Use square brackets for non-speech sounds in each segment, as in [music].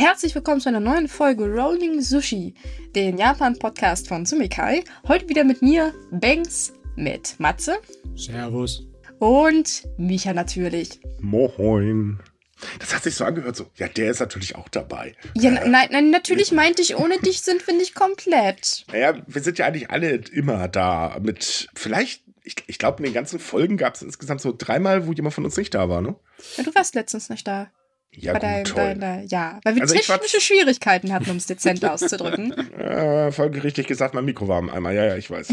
Herzlich willkommen zu einer neuen Folge Rolling Sushi, den Japan-Podcast von Sumikai. Heute wieder mit mir, Banks, mit Matze. Servus. Und Micha natürlich. Moin. Das hat sich so angehört, so, ja, der ist natürlich auch dabei. Ja, äh, nein, nein, natürlich meinte ich, ohne dich sind wir nicht komplett. Naja, wir sind ja eigentlich alle immer da. Mit vielleicht, ich, ich glaube, in den ganzen Folgen gab es insgesamt so dreimal, wo jemand von uns nicht da war, ne? Ja, du warst letztens nicht da. Ja, gut, dein, toll. dein, ja, weil wir Also technische Schwierigkeiten hatten, um es dezent auszudrücken. [laughs] Äh, folgerichtig gesagt, mein Mikro war am Eimer. Ja, ja, ich weiß.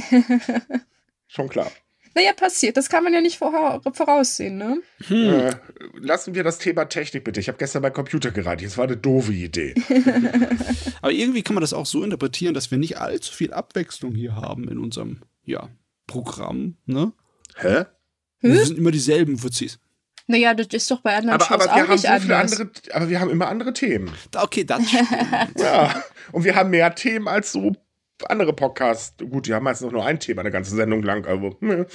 [laughs] Schon klar. Naja, passiert. Das kann man ja nicht vorher, voraussehen, ne? Äh, lassen wir das Thema Technik bitte. Ich habe gestern beim Computer geraten. Das war eine doofe Idee. [laughs] Aber irgendwie kann man das auch so interpretieren, dass wir nicht allzu viel Abwechslung hier haben in unserem ja, Programm. Ne? Hä? Wir sind immer dieselben Fuzis. Naja, das ist doch bei anderen Aber, Shows aber, auch wir haben nicht so viele anders. andere, aber wir haben immer andere Themen. Okay, das [laughs] stimmt. Ja. Und wir haben mehr Themen als so andere Podcasts. Gut, die haben meistens auch nur ein Thema eine ganze Sendung lang. Also, ne.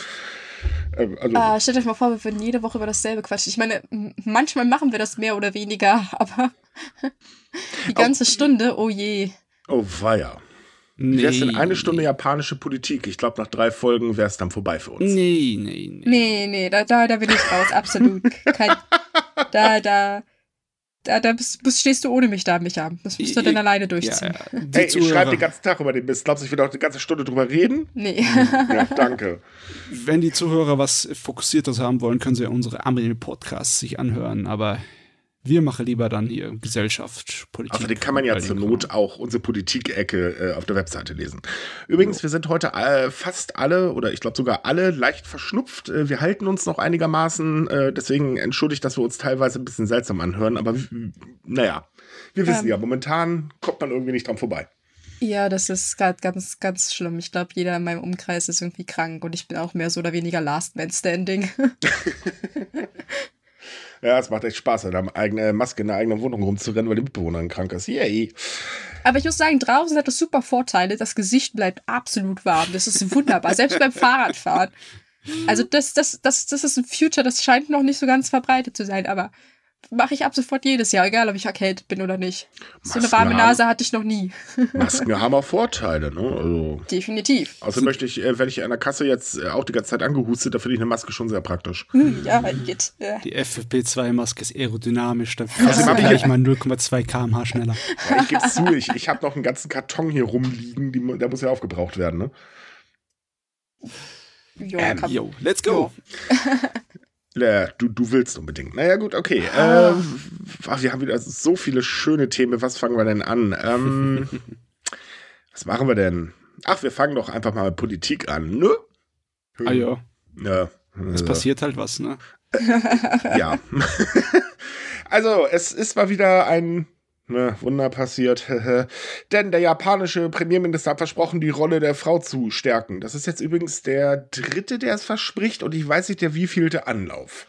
Äh, also Ah, stellt euch mal vor, wir würden jede Woche über dasselbe quatschen. Ich meine, manchmal machen wir das mehr oder weniger, [laughs] aber die ganze Stunde, oh je. oh weia. Nee. Wär's denn eine Stunde japanische Politik? Ich glaube, nach drei Folgen wäre es dann vorbei für uns. Nee, nee, nee. Nee, nee, da, da, da bin ich raus, absolut. Kein, [laughs] da, da, da, da bist, bist, stehst du ohne mich da, Micha. Das musst du dann alleine Ja, durchziehen. ja. Die Hey, ich schreibe den ganzen Tag über den Mist. Glaubst du, ich will auch eine ganze Stunde drüber reden? Nee. Ja, danke. wenn die Zuhörer was Fokussiertes haben wollen, können sie ja unsere Anime-Podcasts sich anhören. Aber wir machen lieber dann hier Gesellschaft, Politik. Außerdem kann man ja zur den Not auch unsere Politik-Ecke äh, auf der Webseite lesen. Übrigens, wir sind heute äh, fast alle oder ich glaube sogar alle leicht verschnupft. Äh, wir halten uns noch einigermaßen, äh, deswegen entschuldigt, dass wir uns teilweise ein bisschen seltsam anhören, aber naja, wir wissen Ähm. ja, momentan kommt man irgendwie nicht dran vorbei. Ja, das ist gerade ganz, ganz schlimm. Ich glaube, jeder in meinem Umkreis ist irgendwie krank und ich bin auch mehr so oder weniger Last Man Standing. [laughs] [laughs] Ja, es macht echt Spaß, mit einer eigenen Maske in der eigenen Wohnung rumzurennen, weil die Mitbewohnerin krank ist. Yay. Aber ich muss sagen, draußen hat es super Vorteile. Das Gesicht bleibt absolut warm. Das ist wunderbar, selbst beim Fahrradfahren. Also das, das, das, das ist ein Future, das scheint noch nicht so ganz verbreitet zu sein, aber mache ich ab sofort jedes Jahr, egal ob ich erkältet bin oder nicht. So eine Masken warme haben- Nase hatte ich noch nie. [laughs] Masken haben auch Vorteile, ne? Also. Definitiv. Außerdem möchte ich, äh, werde ich an der Kasse jetzt äh, auch die ganze Zeit angehustet, da finde ich eine Maske schon sehr praktisch. Hm, ja, geht. Ja. Die FFP2-Maske ist aerodynamisch. Da Also ich- gleich mal 0,2 km/h schneller. Ja, ich gebe zu, ich, ich habe noch einen ganzen Karton hier rumliegen, die, der muss ja aufgebraucht werden, ne? Jo, Ähm, Yo, let's go. [laughs] Äh, du, du willst unbedingt. Naja, gut, okay. Ähm, ach, wir haben wieder so viele schöne Themen. Was fangen wir denn an? Ähm, [laughs] was machen wir denn? Ach, wir fangen doch einfach mal mit Politik an, ne? Ah ja, Ja. es äh, passiert halt was, ne? [laughs] Ja. [laughs] also, es ist mal wieder ein ne, Wunder passiert. [laughs] Denn der japanische Premierminister hat versprochen, die Rolle der Frau zu stärken. Das ist jetzt übrigens der dritte, der es verspricht und ich weiß nicht, der wievielte Anlauf.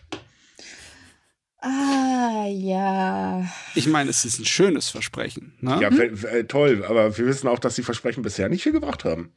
Ah, ja. Ich meine, es ist ein schönes Versprechen. Ne? Ja, w- toll, aber wir wissen auch, dass die Versprechen bisher nicht viel gebracht haben.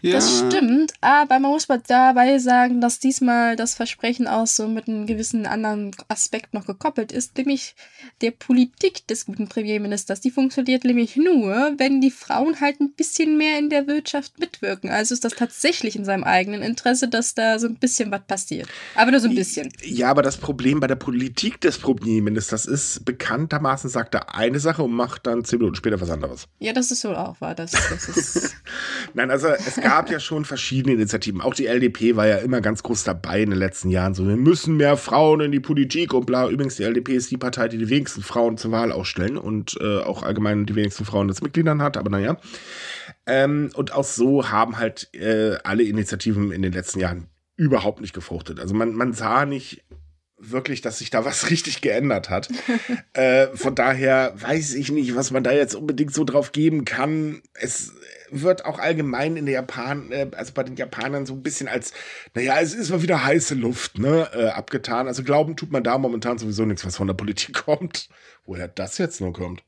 Ja. Das stimmt, aber man muss mal dabei sagen, dass diesmal das Versprechen auch so mit einem gewissen anderen Aspekt noch gekoppelt ist, nämlich der Politik des guten Premierministers. Die funktioniert nämlich nur, wenn die Frauen halt ein bisschen mehr in der Wirtschaft mitwirken. Also ist das tatsächlich in seinem eigenen Interesse, dass da so ein bisschen was passiert. Aber nur so ein bisschen. Ja, aber das Problem bei der Politik des Premierministers ist, bekanntermaßen sagt er eine Sache und macht dann zehn Minuten später was anderes. Ja, das ist wohl auch wahr. Das, das [laughs] ist. Nein, also es gab ja schon verschiedene Initiativen. Auch die LDP war ja immer ganz groß dabei in den letzten Jahren. So, wir müssen mehr Frauen in die Politik und bla. Übrigens, die LDP ist die Partei, die die wenigsten Frauen zur Wahl ausstellen und äh, auch allgemein die wenigsten Frauen als Mitgliedern hat. Aber naja. Ähm, und auch so haben halt äh, alle Initiativen in den letzten Jahren überhaupt nicht gefruchtet. Also man, man sah nicht wirklich, dass sich da was [laughs] richtig geändert hat. äh, von daher weiß ich nicht, was man da jetzt unbedingt so drauf geben kann. Es wird auch allgemein in der Japan, äh, also bei den Japanern so ein bisschen als, naja, es ist mal wieder heiße Luft, ne, äh, abgetan. Also glauben tut man da momentan sowieso nichts, was von der Politik [laughs] kommt. Woher das jetzt nur kommt.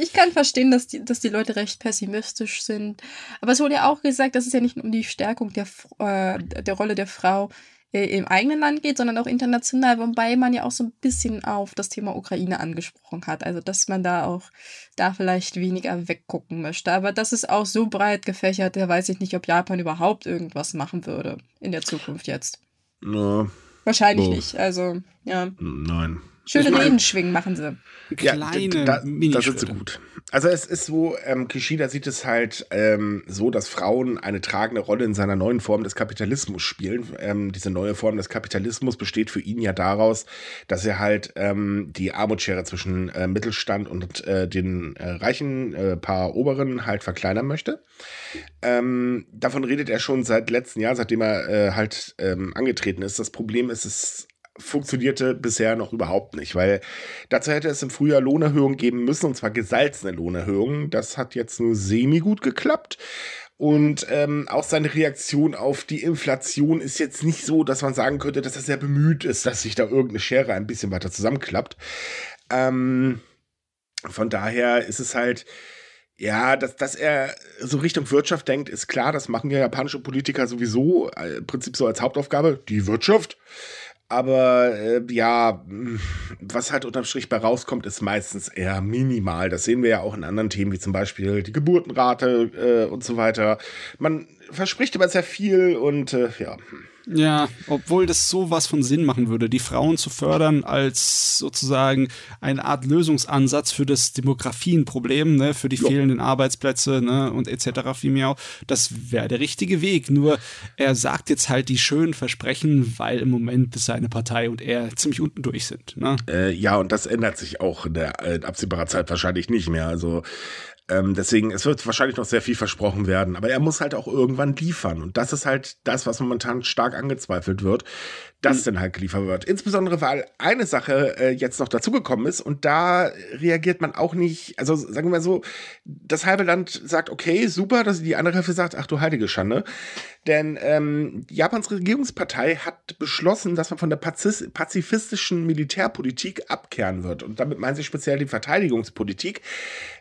Ich kann verstehen, dass die, dass die Leute recht pessimistisch sind. Aber es wurde ja auch gesagt, dass es ja nicht um die Stärkung der, äh, der Rolle der Frau im eigenen Land geht, sondern auch international, wobei man ja auch so ein bisschen auf das Thema Ukraine angesprochen hat. Also, dass man da auch da vielleicht weniger weggucken möchte. Aber das ist auch so breit gefächert, da weiß ich nicht, ob Japan überhaupt irgendwas machen würde in der Zukunft jetzt. No. Wahrscheinlich oh. nicht. Also, ja. Nein. Schöne Redenschwingen machen sie. Ja, Kleine da, da sind sie gut. Also es ist so, ähm, Kishida sieht es halt ähm, so, dass Frauen eine tragende Rolle in seiner neuen Form des Kapitalismus spielen. Ähm, diese neue Form des Kapitalismus besteht für ihn ja daraus, dass er halt ähm, die Armutsschere zwischen äh, Mittelstand und äh, den äh, reichen äh, paar Oberen halt verkleinern möchte. Ähm, davon redet er schon seit letztem Jahr, seitdem er äh, halt ähm, angetreten ist. Das Problem ist, es funktionierte bisher noch überhaupt nicht, weil dazu hätte es im Frühjahr Lohnerhöhungen geben müssen, und zwar gesalzene Lohnerhöhungen. Das hat jetzt nur semi gut geklappt. Und ähm, auch seine Reaktion auf die Inflation ist jetzt nicht so, dass man sagen könnte, dass er sehr bemüht ist, dass sich da irgendeine Schere ein bisschen weiter zusammenklappt. Ähm, von daher ist es halt, ja, dass, dass er so Richtung Wirtschaft denkt, ist klar, das machen ja japanische Politiker sowieso äh, im Prinzip so als Hauptaufgabe, die Wirtschaft. Aber äh, ja, was halt unterm Strich bei rauskommt, ist meistens eher minimal. Das sehen wir ja auch in anderen Themen, wie zum Beispiel die Geburtenrate äh, und so weiter. Man verspricht aber sehr viel und äh, ja. Ja, obwohl das sowas von Sinn machen würde, die Frauen zu fördern als sozusagen eine Art Lösungsansatz für das Demografienproblem, ne, für die jo. fehlenden Arbeitsplätze ne, und etc. vielmehr. Das wäre der richtige Weg. Nur er sagt jetzt halt die schönen Versprechen, weil im Moment seine Partei und er ziemlich unten durch sind. Ne? Äh, ja, und das ändert sich auch in der in absehbarer Zeit wahrscheinlich nicht mehr. Also ähm, deswegen, es wird wahrscheinlich noch sehr viel versprochen werden, aber er muss halt auch irgendwann liefern. Und das ist halt das, was momentan stark angezweifelt wird, dass mhm. denn halt geliefert wird. Insbesondere, weil eine Sache äh, jetzt noch dazugekommen ist und da reagiert man auch nicht, also sagen wir mal so, das halbe Land sagt, okay, super, dass die andere Hälfte sagt, ach du heilige Schande. Denn ähm, Japans Regierungspartei hat beschlossen, dass man von der pazifistischen Militärpolitik abkehren wird. Und damit meinen sie speziell die Verteidigungspolitik.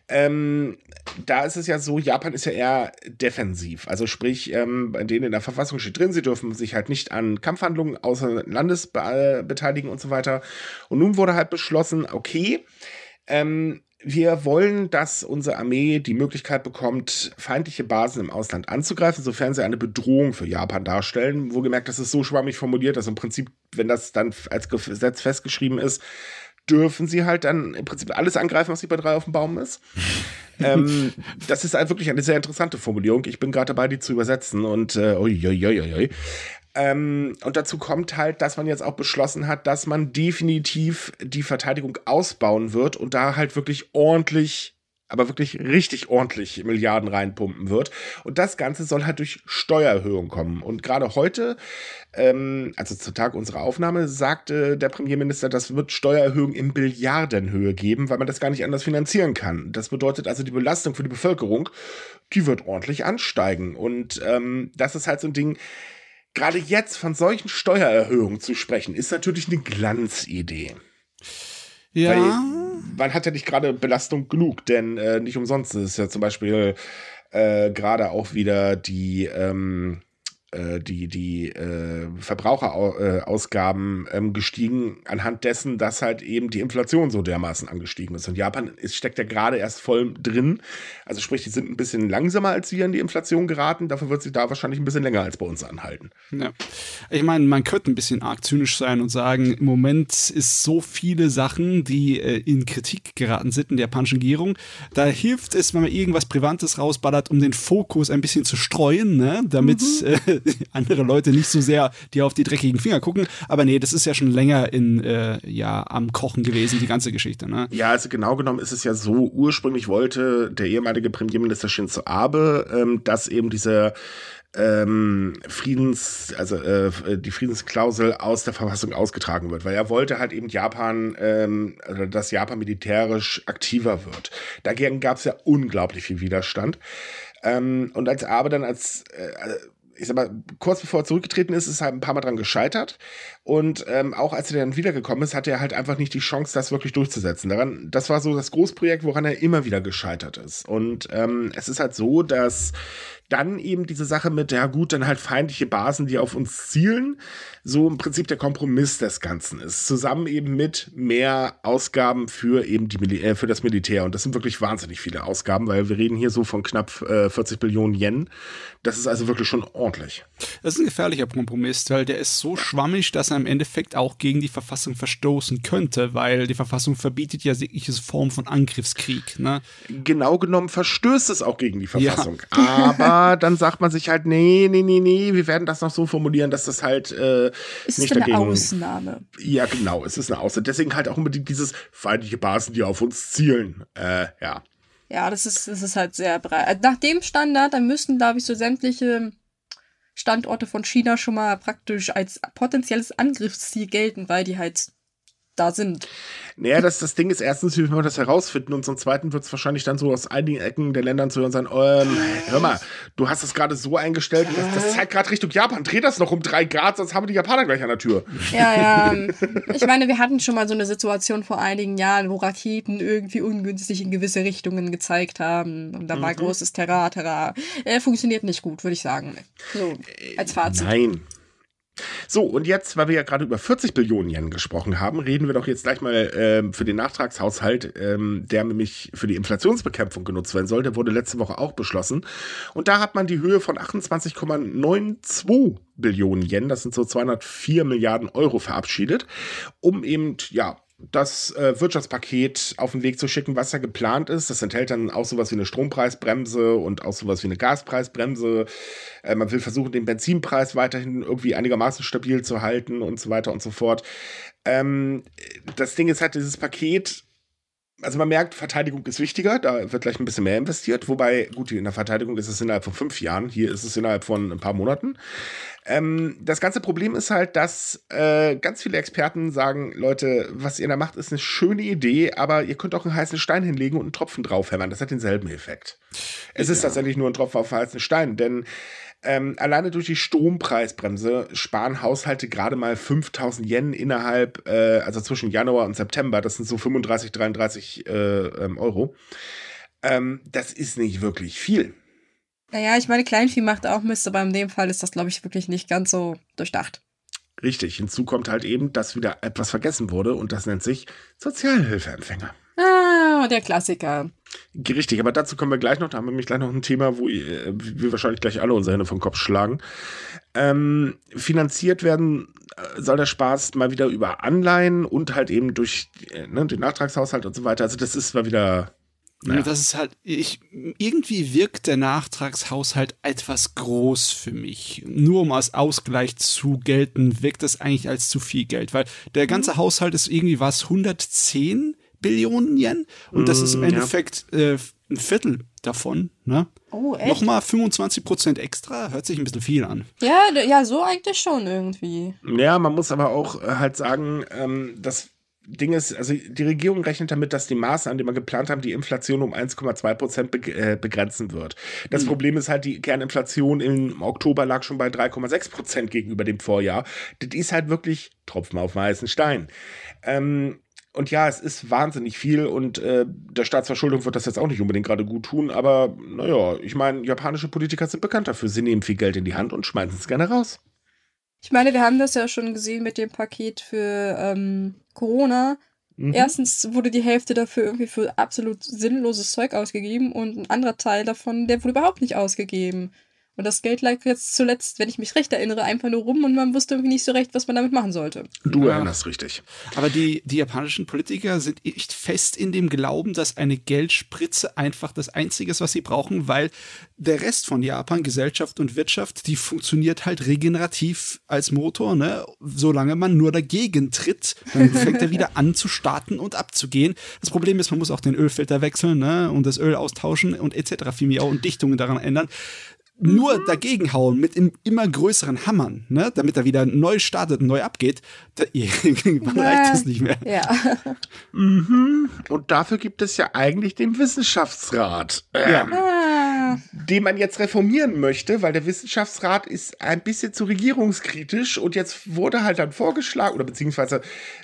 Ähm, da ist es ja so, Japan ist ja eher defensiv. Also sprich, ähm, bei denen in der Verfassung steht drin, sie dürfen sich halt nicht an Kampfhandlungen außer Landes be äh, beteiligen und so weiter. Und nun wurde halt beschlossen, okay, ähm, wir wollen, dass unsere Armee die Möglichkeit bekommt, feindliche Basen im Ausland anzugreifen, sofern sie eine Bedrohung für Japan darstellen. Wohlgemerkt, das ist so schwammig formuliert, dass im Prinzip, wenn das dann als Gesetz festgeschrieben ist, dürfen sie halt dann im Prinzip alles angreifen, was nicht bei drei auf dem Baum ist. [laughs] ähm, das ist halt wirklich eine sehr interessante Formulierung. Ich bin gerade dabei, die zu übersetzen und äh. Ähm, und dazu kommt halt, dass man jetzt auch beschlossen hat, dass man definitiv die Verteidigung ausbauen wird und da halt wirklich ordentlich aber wirklich richtig ordentlich Milliarden reinpumpen wird. Und das Ganze soll halt durch Steuererhöhung kommen. Und gerade heute, ähm, also zum Tag unserer Aufnahme, sagte der Premierminister, das wird Steuererhöhungen in Billiardenhöhe geben, weil man das gar nicht anders finanzieren kann. Das bedeutet also, die Belastung für die Bevölkerung, die wird ordentlich ansteigen. Und ähm, das ist halt so ein Ding, gerade jetzt von solchen Steuererhöhungen zu sprechen, ist natürlich eine Glanzidee. Ja. Weil, man hat ja nicht gerade Belastung genug, denn äh, nicht umsonst ist ja zum Beispiel äh, gerade auch wieder die ähm, äh, die, die äh, Verbraucherausgaben ähm, gestiegen, anhand dessen, dass halt eben die Inflation so dermaßen angestiegen ist. Und Japan ist, steckt ja gerade erst voll drin. Also sprich, die sind ein bisschen langsamer als wir in die Inflation geraten. Dafür wird sie da wahrscheinlich ein bisschen länger als bei uns anhalten. Ja. Ich meine, man könnte ein bisschen arg zynisch sein und sagen, im Moment ist so viele Sachen, die äh, in Kritik geraten sind in der japanischen Regierung. Da hilft es, wenn man irgendwas Privates rausballert, um den Fokus ein bisschen zu streuen, ne? damit mhm. äh, [laughs] andere Leute nicht so sehr die auf die dreckigen Finger gucken. Aber nee, das ist ja schon länger in, äh, ja, am Kochen gewesen, die ganze Geschichte. Ne? Ja, also genau genommen ist es ja so, ursprünglich wollte der ehemalige Premierminister Shinzo Abe, ähm, dass eben diese ähm, Friedens, also äh, die Friedensklausel aus der Verfassung ausgetragen wird, weil er wollte halt eben Japan, ähm, dass Japan militärisch aktiver wird. Dagegen gab es ja unglaublich viel Widerstand. Ähm, und als Abe dann als äh, ich sag mal, kurz bevor er zurückgetreten ist, ist er ein paar Mal dran gescheitert. Und ähm, auch als er dann wiedergekommen ist, hatte er halt einfach nicht die Chance, das wirklich durchzusetzen. Daran, das war so das Großprojekt, woran er immer wieder gescheitert ist. Und ähm, es ist halt so, dass dann eben diese Sache mit, ja gut, dann halt feindliche Basen, die auf uns zielen, so im Prinzip der Kompromiss des Ganzen ist. Zusammen eben mit mehr Ausgaben für eben die Mil äh, für das Militär. Und das sind wirklich wahnsinnig viele Ausgaben, weil wir reden hier so von knapp äh, 40 Billionen Yen. Das ist also wirklich schon ordentlich. Das ist ein gefährlicher Kompromiss, weil der ist so schwammig, dass er im Endeffekt auch gegen die Verfassung verstoßen könnte, weil die Verfassung verbietet ja jegliche Form von Angriffskrieg. Ne? Genau genommen verstößt es auch gegen die Verfassung. Ja. [laughs] Aber dann sagt man sich halt, nee, nee, nee, nee, wir werden das noch so formulieren, dass das halt äh, ist nicht dagegen. eine Ausnahme. Ja, genau, es ist eine Ausnahme. Deswegen halt auch unbedingt dieses feindliche Basen, die auf uns zielen. Äh, ja. Ja, das ist, das ist halt sehr breit. Nach dem Standard, dann müssten, glaube ich, so sämtliche Standorte von China schon mal praktisch als potenzielles Angriffsziel gelten, weil die halt da sind. Naja, das, das Ding ist erstens, wie wir das herausfinden und zum Zweiten wird es wahrscheinlich dann so aus einigen Ecken der Ländern zu hören sein, ähm, hör mal, du hast das gerade so eingestellt, das, das zeigt gerade Richtung Japan, dreh das noch um drei Grad, sonst haben die Japaner gleich an der Tür. Ja, ja. [laughs] Ich meine, wir hatten schon mal so eine Situation vor einigen Jahren, wo Raketen irgendwie ungünstig in gewisse Richtungen gezeigt haben und da war mhm. großes Terra, Terra. Äh, funktioniert nicht gut, würde ich sagen. So, als Fazit. Nein. So, und jetzt, weil wir ja gerade über 40 Billionen Yen gesprochen haben, reden wir doch jetzt gleich mal äh, für den Nachtragshaushalt, ähm, der nämlich für die Inflationsbekämpfung genutzt werden soll. Der wurde letzte Woche auch beschlossen. Und da hat man die Höhe von 28,92 Billionen Yen, das sind so 204 Milliarden Euro, verabschiedet, um eben, ja, das äh, Wirtschaftspaket auf den Weg zu schicken, was da geplant ist. Das enthält dann auch sowas wie eine Strompreisbremse und auch sowas wie eine Gaspreisbremse. Äh, man will versuchen, den Benzinpreis weiterhin irgendwie einigermaßen stabil zu halten und so weiter und so fort. Ähm, das Ding ist halt, dieses Paket also man merkt, Verteidigung ist wichtiger, da wird gleich ein bisschen mehr investiert, wobei, gut, in der Verteidigung ist es innerhalb von fünf Jahren, hier ist es innerhalb von ein paar Monaten. Ähm, das ganze Problem ist halt, dass äh, ganz viele Experten sagen, Leute, was ihr da macht, ist eine schöne Idee, aber ihr könnt auch einen heißen Stein hinlegen und einen Tropfen draufhämmern. Das hat denselben Effekt. Es ja. ist tatsächlich nur ein Tropfen auf einen heißen Stein, denn ähm, alleine durch die Strompreisbremse sparen Haushalte gerade mal 5000 Yen innerhalb, äh, also zwischen Januar und September. Das sind so 35, 33 äh, ähm, Euro. Ähm, das ist nicht wirklich viel. Naja, ich meine, Kleinvieh macht auch Mist, aber in dem Fall ist das, glaube ich, wirklich nicht ganz so durchdacht. Richtig. Hinzu kommt halt eben, dass wieder etwas vergessen wurde und das nennt sich Sozialhilfeempfänger. Ah, der Klassiker. Richtig, aber dazu kommen wir gleich noch. Da haben wir nämlich gleich noch ein Thema, wo wir wahrscheinlich gleich alle unsere Hände vom Kopf schlagen. Ähm, finanziert werden äh, soll der Spaß mal wieder über Anleihen und halt eben durch äh, ne, den Nachtragshaushalt und so weiter. Also das ist mal wieder naja. Das ist halt, ich, irgendwie wirkt der Nachtragshaushalt etwas groß für mich. Nur um als Ausgleich zu gelten, wirkt das eigentlich als zu viel Geld, weil der ganze mhm. Haushalt ist irgendwie was 110 Billionen Yen und das ist im mm, Endeffekt ja. äh, ein Viertel davon. Ne? Oh, echt? Nochmal 25 Prozent extra, hört sich ein bisschen viel an. Ja, ja, so eigentlich schon irgendwie. Ja, man muss aber auch äh, halt sagen, ähm, dass Ding ist, also die Regierung rechnet damit, dass die Maßnahmen, die man geplant haben, die Inflation um 1,2 Prozent äh, begrenzen wird. Das mhm. Problem ist halt, die Kerninflation im Oktober lag schon bei 3,6 Prozent gegenüber dem Vorjahr. Das ist halt wirklich Tropfen auf weißen Stein. Ähm, und ja, es ist wahnsinnig viel und äh, der Staatsverschuldung wird das jetzt auch nicht unbedingt gerade gut tun, aber naja, ich meine, japanische Politiker sind bekannt dafür. Sie nehmen viel Geld in die Hand und schmeißen es gerne raus. Ich meine, wir haben das ja schon gesehen mit dem Paket für ähm, Corona. Mhm. Erstens wurde die Hälfte dafür irgendwie für absolut sinnloses Zeug ausgegeben und ein anderer Teil davon, der wurde überhaupt nicht ausgegeben. Und das Geld lag jetzt zuletzt, wenn ich mich recht erinnere, einfach nur rum und man wusste irgendwie nicht so recht, was man damit machen sollte. Du ja. erinnerst richtig. Aber die, die japanischen Politiker sind echt fest in dem Glauben, dass eine Geldspritze einfach das Einzige ist, was sie brauchen, weil der Rest von Japan, Gesellschaft und Wirtschaft, die funktioniert halt regenerativ als Motor, ne? Solange man nur dagegen tritt, dann [laughs] fängt er wieder an zu starten und abzugehen. Das Problem ist, man muss auch den Ölfilter wechseln, ne? Und das Öl austauschen und etc. Viel auch und Dichtungen daran ändern nur dagegen hauen mit immer größeren Hammern, ne, damit er wieder neu startet und neu abgeht, da, [laughs] irgendwann reicht das nicht mehr. Ja. [laughs] Mhm. Und dafür gibt es ja eigentlich den Wissenschaftsrat. Ähm. Ja. Ah. Ja. den man jetzt reformieren möchte, weil der Wissenschaftsrat ist ein bisschen zu regierungskritisch und jetzt wurde halt dann vorgeschlagen, oder beziehungsweise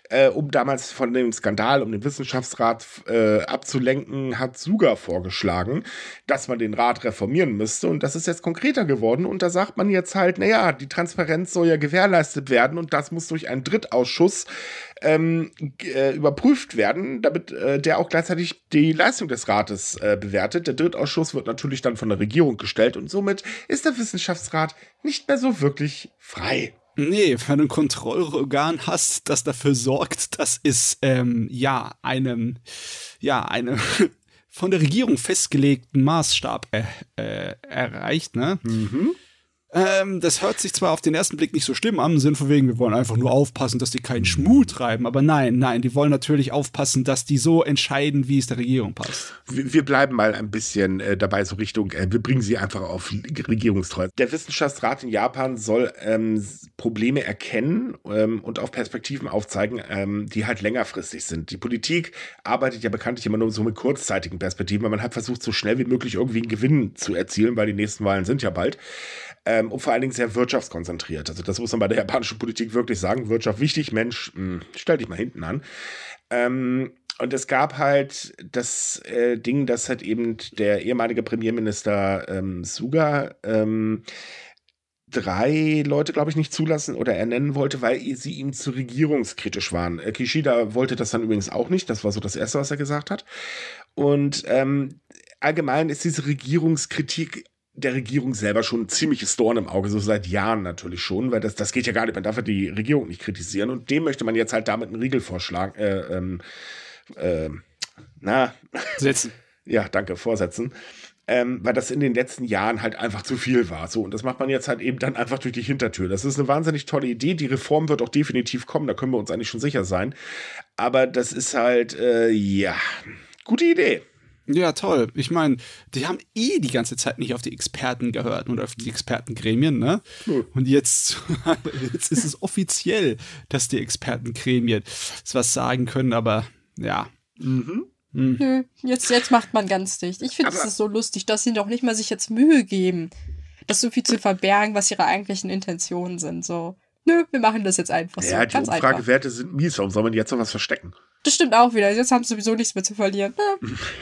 äh, um damals von dem Skandal um den Wissenschaftsrat äh, abzulenken, hat Suga vorgeschlagen, dass man den Rat reformieren müsste und das ist jetzt konkreter geworden und da sagt man jetzt halt, naja, die Transparenz soll ja gewährleistet werden und das muss durch einen Drittausschuss ähm, äh, überprüft werden, damit äh, der auch gleichzeitig die Leistung des Rates äh, bewertet. Der Drittausschuss wird natürlich dann von der Regierung gestellt und somit ist der Wissenschaftsrat nicht mehr so wirklich frei. Nee, wenn du ein Kontrollorgan hast, das dafür sorgt, dass es ähm, ja einem, ja, einem [laughs] von der Regierung festgelegten Maßstab äh, äh, erreicht, ne? Mhm. Ähm, das hört sich zwar auf den ersten Blick nicht so schlimm an, im Sinn von wegen, wir wollen einfach nur aufpassen, dass die keinen Schmuh treiben, aber nein, nein, die wollen natürlich aufpassen, dass die so entscheiden, wie es der Regierung passt. Wir, wir bleiben mal ein bisschen äh, dabei, so Richtung, äh, wir bringen sie einfach auf Regierungstreue. Der Wissenschaftsrat in Japan soll ähm, Probleme erkennen ähm, und auch Perspektiven aufzeigen, ähm, die halt längerfristig sind. Die Politik arbeitet ja bekanntlich immer nur so mit kurzzeitigen Perspektiven, weil man hat versucht, so schnell wie möglich irgendwie einen Gewinn zu erzielen, weil die nächsten Wahlen sind ja bald. Ähm, und vor allen Dingen sehr wirtschaftskonzentriert. Also das muss man bei der japanischen Politik wirklich sagen. Wirtschaft wichtig, Mensch, mh, stell dich mal hinten an. Ähm, und es gab halt das äh, Ding, dass halt eben der ehemalige Premierminister ähm, Suga ähm, drei Leute, glaube ich, nicht zulassen oder ernennen wollte, weil sie ihm zu regierungskritisch waren. Äh, Kishida wollte das dann übrigens auch nicht. Das war so das Erste, was er gesagt hat. Und ähm, allgemein ist diese Regierungskritik der Regierung selber schon ein ziemliches Dorn im Auge, so seit Jahren natürlich schon, weil das, das geht ja gar nicht. Man darf ja die Regierung nicht kritisieren und dem möchte man jetzt halt damit einen Riegel vorschlagen. Äh, ähm, äh, na. Setzen. [laughs] ja, danke, vorsetzen. Ähm, weil das in den letzten Jahren halt einfach zu viel war. So, und das macht man jetzt halt eben dann einfach durch die Hintertür. Das ist eine wahnsinnig tolle Idee. Die Reform wird auch definitiv kommen, da können wir uns eigentlich schon sicher sein. Aber das ist halt, äh, ja, gute Idee. Ja, toll. Ich meine, die haben eh die ganze Zeit nicht auf die Experten gehört und auf die Expertengremien, ne? Hm. Und jetzt, [laughs] jetzt ist es offiziell, dass die Expertengremien was sagen können, aber ja. Mhm. Hm. Nö, jetzt, jetzt macht man ganz dicht. Ich finde es so lustig, dass sie doch nicht mal sich jetzt Mühe geben, das so viel zu verbergen, was ihre eigentlichen Intentionen sind. So, nö, wir machen das jetzt einfach so. Ja, die ganz einfach. Umfragewerte sind mies. Warum soll man jetzt noch was verstecken? Das stimmt auch wieder. Jetzt haben sie sowieso nichts mehr zu verlieren.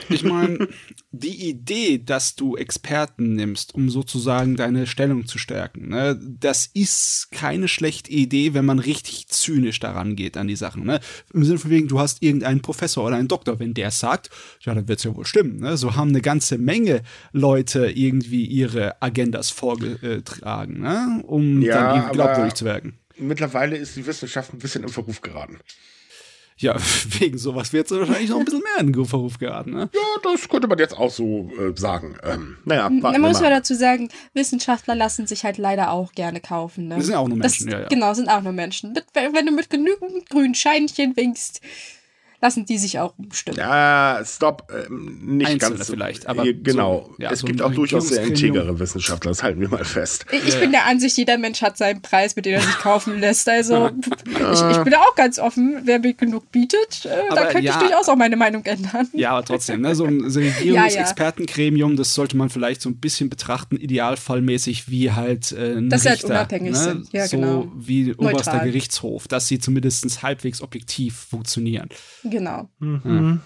Ich meine, die Idee, dass du Experten nimmst, um sozusagen deine Stellung zu stärken, ne, das ist keine schlechte Idee, wenn man richtig zynisch daran geht an die Sachen. Ne? Im Sinne von wegen, du hast irgendeinen Professor oder einen Doktor, wenn der es sagt, ja, dann wird es ja wohl stimmen. Ne? So haben eine ganze Menge Leute irgendwie ihre Agendas vorgetragen, ne? um Ja, dann irgendwie glaubwürdig zu werden. Mittlerweile ist die Wissenschaft ein bisschen im Verruf geraten. Ja, [laughs] wegen sowas wird es wahrscheinlich noch ein bisschen mehr in den Verruf geraten. Ne? Ja, das könnte man jetzt auch so äh, sagen. Ähm, naja, warten Dann wir muss man mal. dazu sagen, Wissenschaftler lassen sich halt leider auch gerne kaufen. Ne? Das sind ja auch nur Menschen, das, ja, ja. Genau, sind auch nur Menschen. Mit, wenn wenn du mit genügend grünen Scheinchen winkst, lassen die sich auch umstimmen. Ja, stopp. Ähm, nicht Einzelne ganz. vielleicht, aber Äh, genau. so, ja, es so gibt auch durchaus sehr integere Wissenschaftler, das halten wir mal fest. Ich, ich bin der Ansicht, jeder Mensch hat seinen Preis, mit dem er sich kaufen lässt. Also ich, ich bin da auch ganz offen. Wer mir genug bietet, äh, da könnte ja. ich durchaus auch meine Meinung ändern. Ja, aber trotzdem, ne, so ein [laughs] Regierungsexpertengremium, das sollte man vielleicht so ein bisschen betrachten, idealfallmäßig wie halt äh, ein Dass sie halt unabhängig ne? sind. Ja, so genau. wie oberster Neutral. Gerichtshof, dass sie zumindest halbwegs objektiv funktionieren. Genau. Mhm.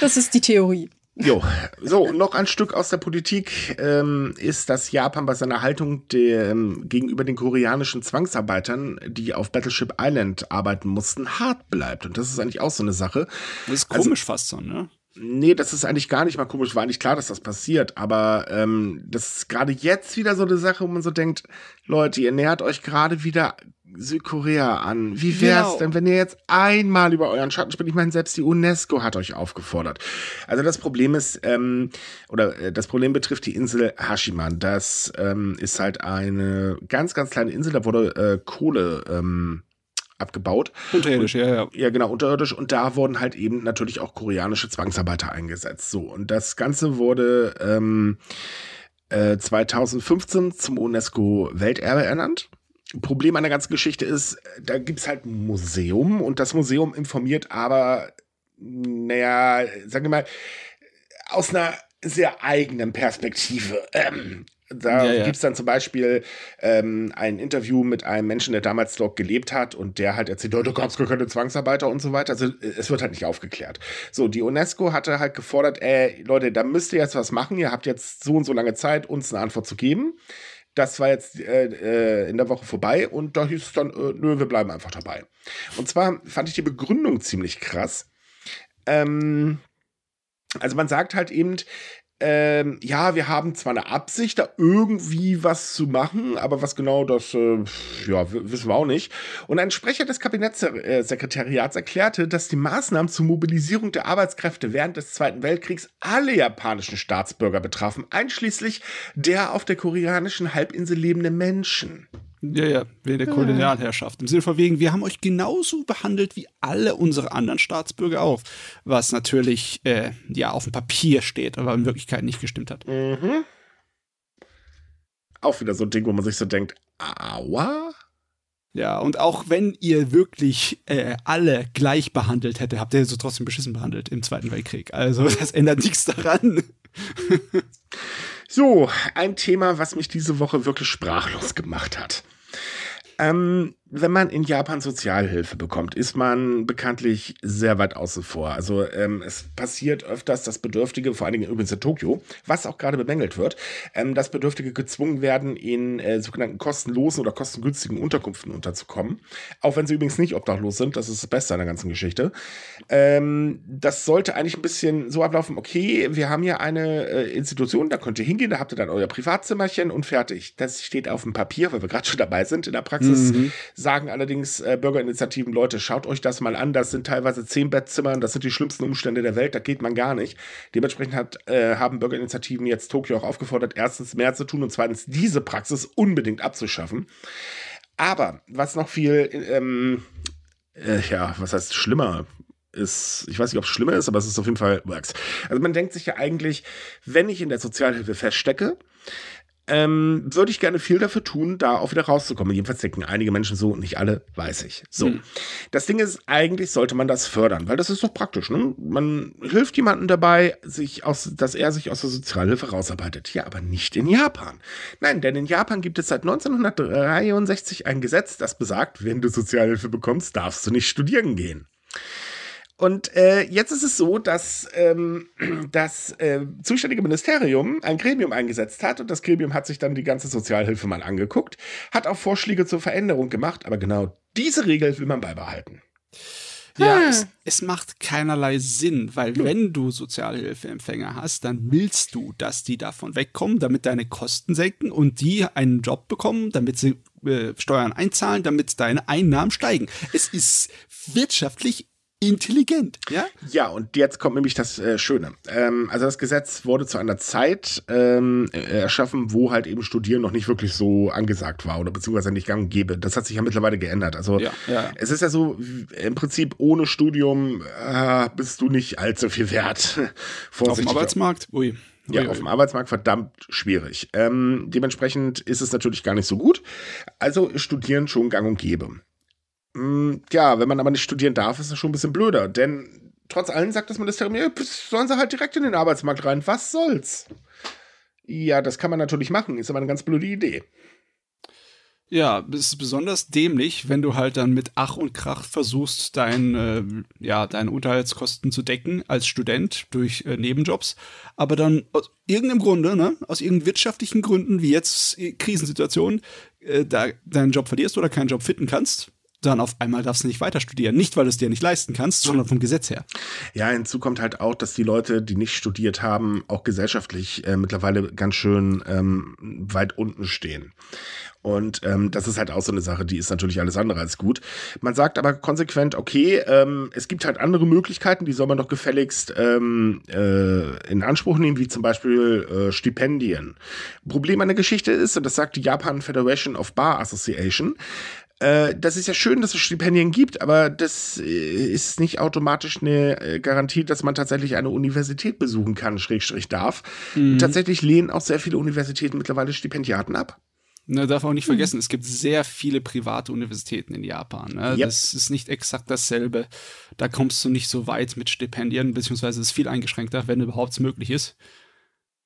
Das ist die Theorie. Jo, so, noch ein Stück aus der Politik ähm, ist, dass Japan bei seiner Haltung dem, gegenüber den koreanischen Zwangsarbeitern, die auf Battleship Island arbeiten mussten, hart bleibt. Und das ist eigentlich auch so eine Sache. Das ist Also- komisch fast so, ne? Nee, das ist eigentlich gar nicht mal komisch. War eigentlich klar, dass das passiert. Aber ähm, das ist gerade jetzt wieder so eine Sache, wo man so denkt, Leute, ihr nähert euch gerade wieder Südkorea an. Wie wär's Genau. denn, wenn ihr jetzt einmal über euren Schatten springt? Ich meine, selbst die UNESCO hat euch aufgefordert. Also das Problem ist, ähm, oder äh, das Problem betrifft die Insel Hashiman. Das ähm, ist halt eine ganz, ganz kleine Insel. Da wurde äh, Kohle ähm, abgebaut. Unterirdisch, ja, ja. Ja, genau, unterirdisch. Und da wurden halt eben natürlich auch koreanische Zwangsarbeiter eingesetzt. So, und das Ganze wurde ähm, äh, 2015 zum UNESCO-Welterbe ernannt. Problem an der ganzen Geschichte ist, da gibt's halt ein Museum und das Museum informiert aber, naja, sagen wir mal, aus einer sehr eigenen Perspektive. Ähm, da Ja, ja. gibt es dann zum Beispiel ähm, ein Interview mit einem Menschen, der damals dort gelebt hat und der halt erzählt, oh, da gab es gar keine Zwangsarbeiter und so weiter. Also es wird halt nicht aufgeklärt. So, die UNESCO hatte halt gefordert, ey, Leute, da müsst ihr jetzt was machen. Ihr habt jetzt so und so lange Zeit, uns eine Antwort zu geben. Das war jetzt äh, äh, in der Woche vorbei und da hieß es dann, äh, nö, wir bleiben einfach dabei. Und zwar fand ich die Begründung ziemlich krass. Ähm, also man sagt halt eben, ähm, ja, wir haben zwar eine Absicht, da irgendwie was zu machen, aber was genau das, äh, ja, wissen wir auch nicht. Und ein Sprecher des Kabinettssekretariats erklärte, dass die Maßnahmen zur Mobilisierung der Arbeitskräfte während des Zweiten Weltkriegs alle japanischen Staatsbürger betrafen, einschließlich der auf der koreanischen Halbinsel lebenden Menschen. Ja, ja, wegen der Kolonialherrschaft. Im Sinne von wegen, wir haben euch genauso behandelt wie alle unsere anderen Staatsbürger auch. Was natürlich, äh, ja, auf dem Papier steht, aber in Wirklichkeit nicht gestimmt hat. Mhm. Auch wieder so ein Ding, wo man sich so denkt, aua? Ja, und auch wenn ihr wirklich äh, alle gleich behandelt hätte, habt ihr so trotzdem beschissen behandelt im Zweiten Weltkrieg. Also [laughs] das ändert nichts daran. [laughs] So, ein Thema, was mich diese Woche wirklich sprachlos gemacht hat. Ähm, wenn man in Japan Sozialhilfe bekommt, ist man bekanntlich sehr weit außen vor. Also ähm, es passiert öfters, dass Bedürftige, vor allen Dingen übrigens in Tokio, was auch gerade bemängelt wird, ähm, dass Bedürftige gezwungen werden, in äh, sogenannten kostenlosen oder kostengünstigen Unterkünften unterzukommen. Auch wenn sie übrigens nicht obdachlos sind, das ist das Beste an der ganzen Geschichte. Ähm, das sollte eigentlich ein bisschen so ablaufen, okay, wir haben hier eine äh, Institution, da könnt ihr hingehen, da habt ihr dann euer Privatzimmerchen und fertig. Das steht auf dem Papier, weil wir gerade schon dabei sind. In der Praxis sagen allerdings äh, Bürgerinitiativen, Leute, schaut euch das mal an, das sind teilweise zehn Bettzimmer, das sind die schlimmsten Umstände der Welt, da geht man gar nicht. Dementsprechend hat, äh, haben Bürgerinitiativen jetzt Tokio auch aufgefordert, erstens mehr zu tun und zweitens diese Praxis unbedingt abzuschaffen. Aber was noch viel, ähm, äh, ja, was heißt schlimmer ist, ich weiß nicht, ob es schlimmer ist, aber es ist auf jeden Fall works. Also man denkt sich ja eigentlich, wenn ich in der Sozialhilfe feststecke, ähm, würde ich gerne viel dafür tun, da auch wieder rauszukommen. Jedenfalls denken einige Menschen so, nicht alle, weiß ich. So. Hm. Das Ding ist, eigentlich sollte man das fördern, weil das ist doch praktisch. Ne? Man hilft jemandem dabei, sich aus, dass er sich aus der Sozialhilfe rausarbeitet. Ja, aber nicht in Japan. Nein, denn in Japan gibt es seit 1963 ein Gesetz, das besagt, wenn du Sozialhilfe bekommst, darfst du nicht studieren gehen. Und äh, jetzt ist es so, dass ähm, [clears throat] das äh, zuständige Ministerium ein Gremium eingesetzt hat und das Gremium hat sich dann die ganze Sozialhilfe mal angeguckt, hat auch Vorschläge zur Veränderung gemacht, aber genau diese Regel will man beibehalten. Ja, Hm. es, es macht keinerlei Sinn, weil wenn du Sozialhilfeempfänger hast, dann willst du, dass die davon wegkommen, damit deine Kosten senken und die einen Job bekommen, damit sie äh, Steuern einzahlen, damit deine Einnahmen steigen. Es ist wirtschaftlich intelligent, ja? Ja, und jetzt kommt nämlich das äh, Schöne. Ähm, also das Gesetz wurde zu einer Zeit ähm, äh, erschaffen, wo halt eben Studieren noch nicht wirklich so angesagt war oder beziehungsweise nicht gang und gäbe. Das hat sich ja mittlerweile geändert. Also Ja, ja. es ist ja so, im Prinzip ohne Studium äh, bist du nicht allzu viel wert. [laughs] Auf dem. Arbeitsmarkt, ui. Ja, auf dem Arbeitsmarkt verdammt schwierig. Ähm, dementsprechend ist es natürlich gar nicht so gut. Also Studieren schon gang und gäbe. Mm, ja, wenn man aber nicht studieren darf, ist das schon ein bisschen blöder. Denn trotz allem sagt das Ministerium, ja, sollen sie halt direkt in den Arbeitsmarkt rein. Was soll's? Ja, das kann man natürlich machen. Ist aber eine ganz blöde Idee. Ja, es ist besonders dämlich, wenn du halt dann mit Ach und Krach versuchst, dein, äh, ja, deine Unterhaltskosten zu decken als Student durch äh, Nebenjobs, aber dann aus irgendeinem Grunde, ne, aus irgendeinen wirtschaftlichen Gründen, wie jetzt äh, Krisensituationen, äh, da deinen Job verlierst oder keinen Job finden kannst, dann auf einmal darfst du nicht weiter studieren. Nicht, weil du es dir nicht leisten kannst, sondern vom Gesetz her. Ja, hinzu kommt halt auch, dass die Leute, die nicht studiert haben, auch gesellschaftlich äh, mittlerweile ganz schön ähm, weit unten stehen. Und ähm, das ist halt auch so eine Sache, die ist natürlich alles andere als gut. Man sagt aber konsequent, okay, ähm, es gibt halt andere Möglichkeiten, die soll man doch gefälligst ähm, äh, in Anspruch nehmen, wie zum Beispiel äh, Stipendien. Problem an der Geschichte ist, und das sagt die Japan Federation of Bar Association, äh, das ist ja schön, dass es Stipendien gibt, aber das äh, ist nicht automatisch eine äh, Garantie, dass man tatsächlich eine Universität besuchen kann, Schrägstrich darf. Tatsächlich lehnen auch sehr viele Universitäten mittlerweile Stipendiaten ab. Ne, darf auch nicht vergessen, es gibt sehr viele private Universitäten in Japan. Ne? Yep. Das ist nicht exakt dasselbe. Da kommst du nicht so weit mit Stipendien, beziehungsweise ist viel eingeschränkter, wenn überhaupt möglich ist.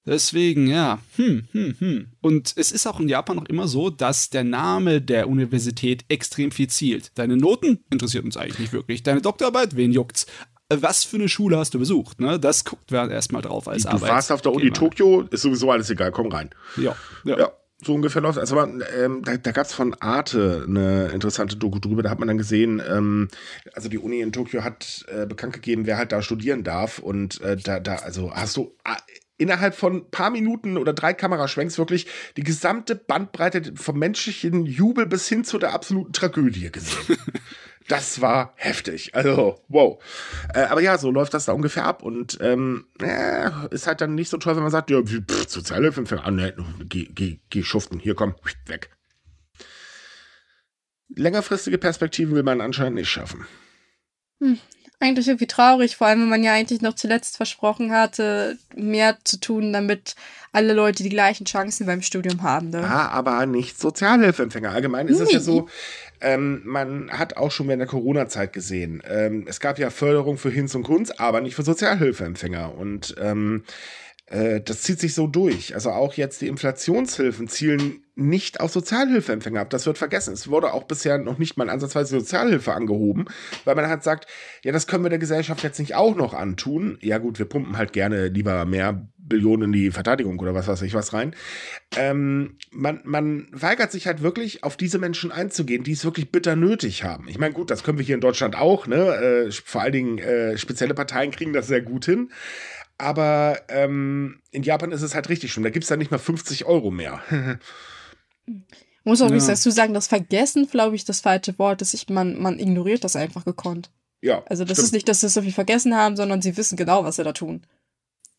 Deswegen, ja. Hm, hm, hm. Und es ist auch in Japan noch immer so, dass der Name der Universität extrem viel zielt. Deine Noten interessiert uns eigentlich nicht wirklich. Deine Doktorarbeit, wen juckt's? Was für eine Schule hast du besucht? Ne? Das guckt wer erstmal drauf als Du Arbeit. warst auf der Uni Tokio, ist sowieso alles egal, komm rein. Ja, ja. Ja, so ungefähr läuft Also man, ähm, da, da gab es von Arte eine interessante Doku drüber. Da hat man dann gesehen, ähm, also die Uni in Tokio hat äh, bekannt gegeben, wer halt da studieren darf. Und äh, da, da, also hast du äh, innerhalb von ein paar Minuten oder drei Kameraschwenks wirklich die gesamte Bandbreite vom menschlichen Jubel bis hin zu der absoluten Tragödie gesehen. [laughs] Das war heftig. Also, wow. Äh, aber ja, so läuft das da ungefähr ab. Und ähm, äh, ist halt dann nicht so toll, wenn man sagt, ja, pff, Sozialhilfe, ah, ne, geh, geh, geh schuften, hier komm, weg. Längerfristige Perspektiven will man anscheinend nicht schaffen. Eigentlich irgendwie traurig, vor allem wenn man ja eigentlich noch zuletzt versprochen hatte, mehr zu tun, damit alle Leute die gleichen Chancen beim Studium haben. Ne? Ja, aber nicht Sozialhilfeempfänger. Allgemein ist es ja Nee. so, ähm, man hat auch schon während der Corona-Zeit gesehen, ähm, es gab ja Förderung für Hinz und Kunst, aber nicht für Sozialhilfeempfänger. Und ähm, äh, das zieht sich so durch. Also auch jetzt die Inflationshilfen zielen nicht auf Sozialhilfeempfänger ab. Das wird vergessen. Es wurde auch bisher noch nicht mal ansatzweise Sozialhilfe angehoben, weil man halt sagt, ja, das können wir der Gesellschaft jetzt nicht auch noch antun. Ja gut, wir pumpen halt gerne lieber mehr Billionen in die Verteidigung oder was weiß ich was rein. Ähm, man, man weigert sich halt wirklich, auf diese Menschen einzugehen, die es wirklich bitter nötig haben. Ich meine, gut, das können wir hier in Deutschland auch, ne? Äh, vor allen Dingen äh, spezielle Parteien kriegen das sehr gut hin. Aber ähm, in Japan ist es halt richtig schlimm. Da gibt es dann nicht mal 50 Euro mehr. [laughs] Muss auch Ja. dazu sagen, das Vergessen, glaube ich, das falsche Wort ist. Ich, man, man ignoriert das einfach gekonnt. ja. Also das stimmt. ist nicht, dass sie es irgendwie vergessen haben, sondern sie wissen genau, was sie da tun.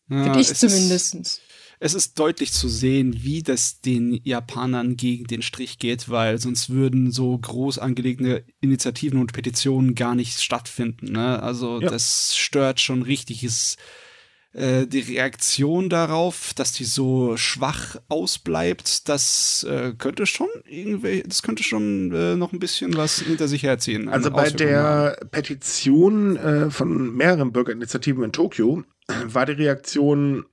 Ja, Finde ich es zumindest. Ist, es ist deutlich zu sehen, wie das den Japanern gegen den Strich geht, weil sonst würden so groß angelegte Initiativen und Petitionen gar nicht stattfinden. Ne? Also Ja. das stört schon richtig. Es, äh, die Reaktion darauf, dass die so schwach ausbleibt, das äh, könnte schon irgendwie, das könnte schon äh, noch ein bisschen was hinter sich herziehen. Also bei Auswirkungen haben. der Petition äh, von mehreren Bürgerinitiativen in Tokio [clears throat] war die Reaktion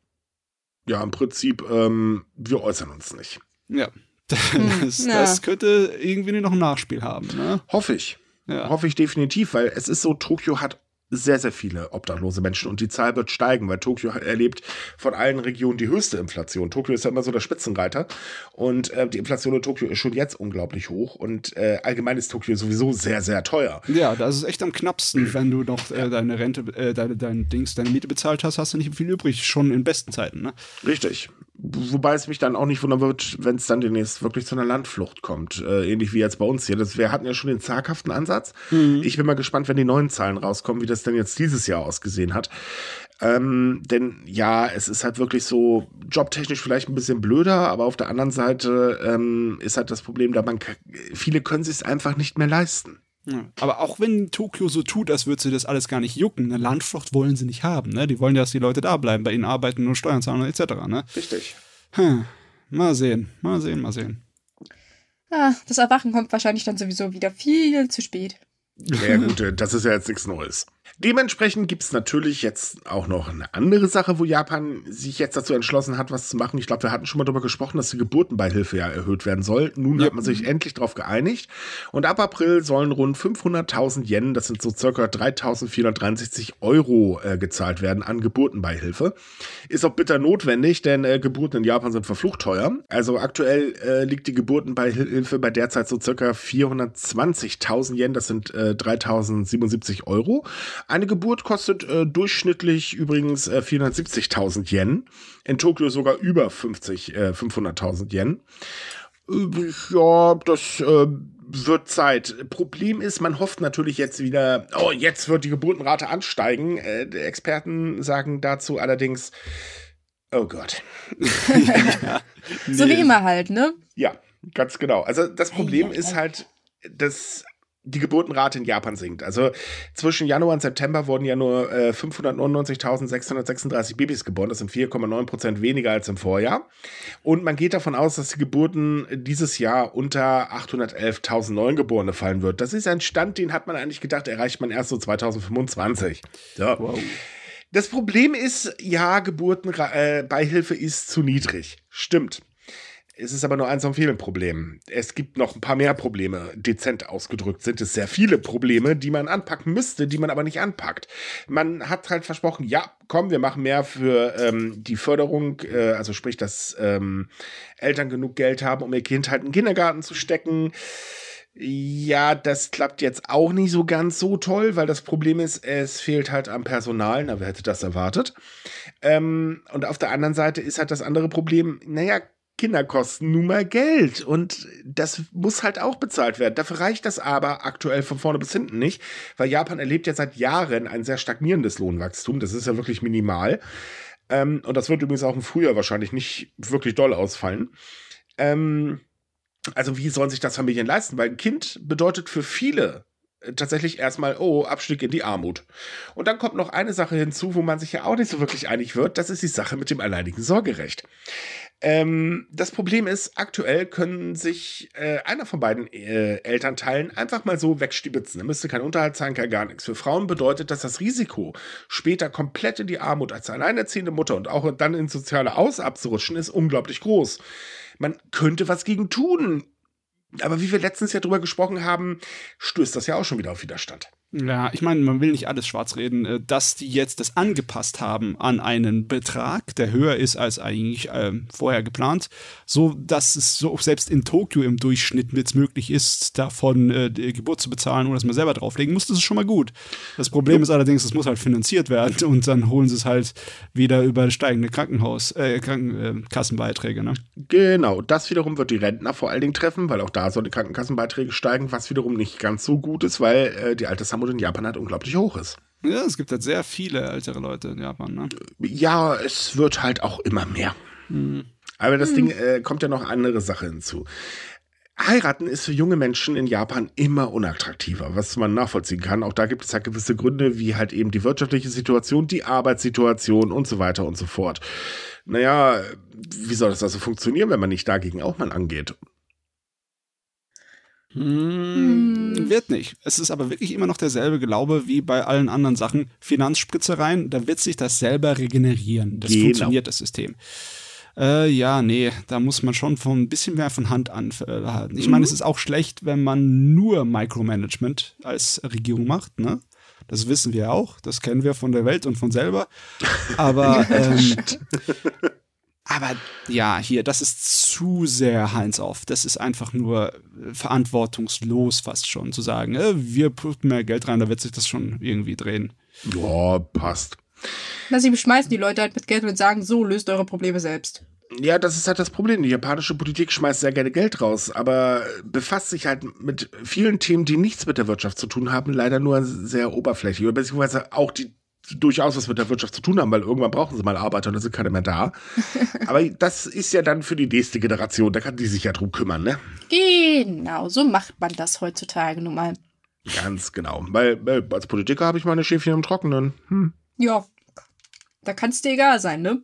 ja im Prinzip, ähm, wir äußern uns nicht. Ja. [laughs] Hm, Das, ja. das könnte irgendwie noch ein Nachspiel haben. Ne? Hoffe ich. Ja. Hoffe ich definitiv, weil es ist so, Tokio hat sehr, sehr viele obdachlose Menschen und die Zahl wird steigen, weil Tokio erlebt von allen Regionen die höchste Inflation. Tokio ist ja immer so der Spitzenreiter und äh, die Inflation in Tokio ist schon jetzt unglaublich hoch und äh, allgemein ist Tokio sowieso sehr, sehr teuer. Ja, das ist echt am knappsten, wenn du noch äh, deine Rente, äh, deine, dein Dings, deine Miete bezahlt hast, hast du nicht viel übrig, schon in besten Zeiten, ne? Richtig. Wobei es mich dann auch nicht wundern wird, wenn es dann demnächst wirklich zu einer Landflucht kommt. Äh, ähnlich wie jetzt bei uns hier. Das, wir hatten ja schon den zaghaften Ansatz. Ich bin mal gespannt, wenn die neuen Zahlen rauskommen, wie das denn jetzt dieses Jahr ausgesehen hat. Ähm, denn ja, es ist halt wirklich so jobtechnisch vielleicht ein bisschen blöder, aber auf der anderen Seite ähm, ist halt das Problem, da man viele können sich es einfach nicht mehr leisten. Ja. Aber auch wenn Tokio so tut, als würde sie das alles gar nicht jucken, eine Landflucht wollen sie nicht haben, ne? Die wollen ja, dass die Leute da bleiben, bei ihnen arbeiten und Steuern zahlen etc., ne? Richtig. Hm. Mal sehen, mal sehen, mal sehen. Ah, das Erwachen kommt wahrscheinlich dann sowieso wieder viel zu spät. Ja gut, das ist ja jetzt nichts Neues. Dementsprechend gibt es natürlich jetzt auch noch eine andere Sache, wo Japan sich jetzt dazu entschlossen hat, was zu machen. Ich glaube, wir hatten schon mal darüber gesprochen, dass die Geburtenbeihilfe ja erhöht werden soll. Nun Ja. hat man sich endlich darauf geeinigt. Und ab April sollen rund 500.000 Yen, das sind so circa 3.463 Euro, äh, gezahlt werden an Geburtenbeihilfe. Ist auch bitter notwendig, denn äh, Geburten in Japan sind verflucht teuer. Also aktuell äh, liegt die Geburtenbeihilfe bei derzeit so circa 420.000 Yen, das sind äh, 3.077 Euro. Eine Geburt kostet äh, durchschnittlich übrigens äh, 470.000 Yen. In Tokio sogar über 50, äh, 500.000 Yen. Äh, Ja, das äh, wird Zeit. Problem ist, man hofft natürlich jetzt wieder, oh, jetzt wird die Geburtenrate ansteigen. Äh, Experten sagen dazu allerdings, oh Gott. [laughs] So wie immer halt, ne? Ja, ganz genau. Also das Problem Ei, ei, ist halt, dass die Geburtenrate in Japan sinkt. Also zwischen Januar und September wurden ja nur äh, 599.636 Babys geboren. Das sind 4,9 Prozent weniger als im Vorjahr. Und man geht davon aus, dass die Geburten dieses Jahr unter 811.000 Neugeborene fallen wird. Das ist ein Stand, den hat man eigentlich gedacht, erreicht man erst so 2025. So. Wow. Das Problem ist, ja, Geburtenbeihilfe äh, ist zu niedrig. Stimmt. Es ist aber nur eins von vielen Problemen. Es gibt noch ein paar mehr Probleme. Dezent ausgedrückt sind es sehr viele Probleme, die man anpacken müsste, die man aber nicht anpackt. Man hat halt versprochen, ja, komm, wir machen mehr für ähm, die Förderung, äh, also sprich, dass ähm, Eltern genug Geld haben, um ihr Kind halt in den Kindergarten zu stecken. Ja, das klappt jetzt auch nicht so ganz so toll, weil das Problem ist, es fehlt halt am Personal. Na, wer hätte das erwartet? Ähm, und auf der anderen Seite ist halt das andere Problem, naja, Kinder kosten nun mal Geld und das muss halt auch bezahlt werden. Dafür reicht das aber aktuell von vorne bis hinten nicht, weil Japan erlebt ja seit Jahren ein sehr stagnierendes Lohnwachstum. Das ist ja wirklich minimal. Ähm, und das wird übrigens auch im Frühjahr wahrscheinlich nicht wirklich doll ausfallen. Ähm, also wie sollen sich das Familien leisten? Weil ein Kind bedeutet für viele äh, tatsächlich erstmal, oh, Abstieg in die Armut. Und dann kommt noch eine Sache hinzu, wo man sich ja auch nicht so wirklich einig wird. Das ist die Sache mit dem alleinigen Sorgerecht. Ähm, das Problem ist, aktuell können sich äh, einer von beiden äh, Elternteilen einfach mal so wegstibitzen. Er müsste kein Unterhalt zahlen, kein gar nichts. Für Frauen bedeutet das das Risiko, später komplett in die Armut als alleinerziehende Mutter und auch dann ins soziale Aus abzurutschen, ist unglaublich groß. Man könnte was gegen tun. Aber wie wir letztens ja drüber gesprochen haben, stößt das ja auch schon wieder auf Widerstand. Ja, ich meine, man will nicht alles schwarz reden, äh, dass die jetzt das angepasst haben an einen Betrag, der höher ist als eigentlich äh, vorher geplant, so dass es so selbst in Tokio im Durchschnitt jetzt möglich ist, davon äh, die Geburt zu bezahlen, ohne dass man selber drauflegen muss. Das ist schon mal gut. Das Problem ist allerdings, es muss halt finanziert werden und dann holen sie es halt wieder über steigende Krankenhaus, äh, Krankenkassenbeiträge. Ne? Genau, das wiederum wird die Rentner vor allen Dingen treffen, weil auch da sollen die Krankenkassenbeiträge steigen, was wiederum nicht ganz so gut ist, weil äh, die Altersarmut Armut in Japan halt unglaublich hoch ist. Ja, es gibt halt sehr viele ältere Leute in Japan, ne? Ja, es wird halt auch immer mehr. Mhm. Aber das mhm. Ding äh, kommt ja noch andere Sache hinzu. Heiraten ist für junge Menschen in Japan immer unattraktiver, was man nachvollziehen kann. Auch da gibt es halt gewisse Gründe, wie halt eben die wirtschaftliche Situation, die Arbeitssituation und so weiter und so fort. Naja, wie soll das also funktionieren, wenn man nicht dagegen auch mal angeht? Hm, wird nicht. Es ist aber wirklich immer noch derselbe Glaube wie bei allen anderen Sachen. Finanzspritzereien, da wird sich das selber regenerieren. Das genau. funktioniert, das System. Äh, ja, nee, da muss man schon von ein bisschen mehr von Hand anhalten. Ich mhm. meine, es ist auch schlecht, wenn man nur Micromanagement als Regierung macht, ne? Das wissen wir auch, das kennen wir von der Welt und von selber. Aber [laughs] ähm, aber ja, hier, das ist zu sehr Heinz auf. Das ist einfach nur äh, verantwortungslos fast schon zu sagen, äh, wir putten mehr Geld rein, da wird sich das schon irgendwie drehen. Ja, passt. Na, sie beschmeißen die Leute halt mit Geld und sagen, so löst eure Probleme selbst. Ja, das ist halt das Problem. Die japanische Politik schmeißt sehr gerne Geld raus, aber befasst sich halt mit vielen Themen, die nichts mit der Wirtschaft zu tun haben, leider nur sehr oberflächlich. Oder beziehungsweise auch die durchaus was mit der Wirtschaft zu tun haben, weil irgendwann brauchen sie mal Arbeiter und dann sind keine mehr da. [laughs] Aber das ist ja dann für die nächste Generation, da kann die sich ja drum kümmern, ne? Genau, so macht man das heutzutage nun mal. Ganz genau. Weil, weil als Politiker habe ich meine Schäfchen im Trockenen. Hm. Ja, da kann es dir egal sein, ne?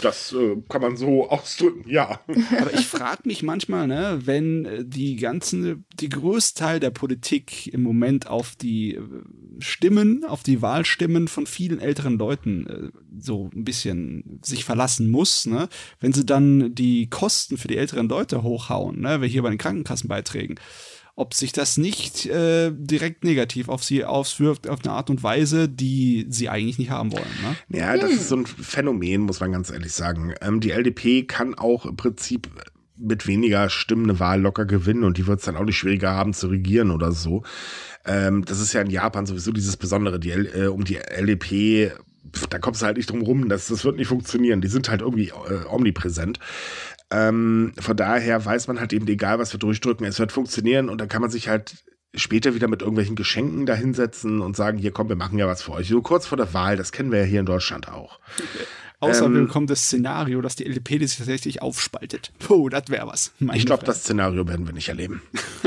Das äh, kann man so ausdrücken, ja. [laughs] Aber ich frage mich manchmal, ne, wenn äh, die ganzen, die größte Teil der Politik im Moment auf die äh, Stimmen, auf die Wahlstimmen von vielen älteren Leuten äh, so ein bisschen sich verlassen muss, ne, wenn sie dann die Kosten für die älteren Leute hochhauen, ne, wie hier bei den Krankenkassenbeiträgen ob sich das nicht äh, direkt negativ auf sie auswirkt, auf eine Art und Weise, die sie eigentlich nicht haben wollen. Ne? Ja, das ist so ein Phänomen, muss man ganz ehrlich sagen. Ähm, die LDP kann auch im Prinzip mit weniger Stimmen eine Wahl locker gewinnen und die wird es dann auch nicht schwieriger haben zu regieren oder so. Ähm, das ist ja in Japan sowieso dieses Besondere, die, äh, um die LDP da kommst du halt nicht drum rum, das, das wird nicht funktionieren. Die sind halt irgendwie äh, omnipräsent. Ähm, von daher weiß man halt eben, egal was wir durchdrücken, es wird funktionieren und dann kann man sich halt später wieder mit irgendwelchen Geschenken dahinsetzen und sagen, hier komm, wir machen ja was für euch. So kurz vor der Wahl, das kennen wir ja hier in Deutschland auch. [laughs] Außer ähm, kommt das Szenario, dass die LDP sich tatsächlich aufspaltet. Oh, das wäre was. Ich glaube, das Szenario werden wir nicht erleben.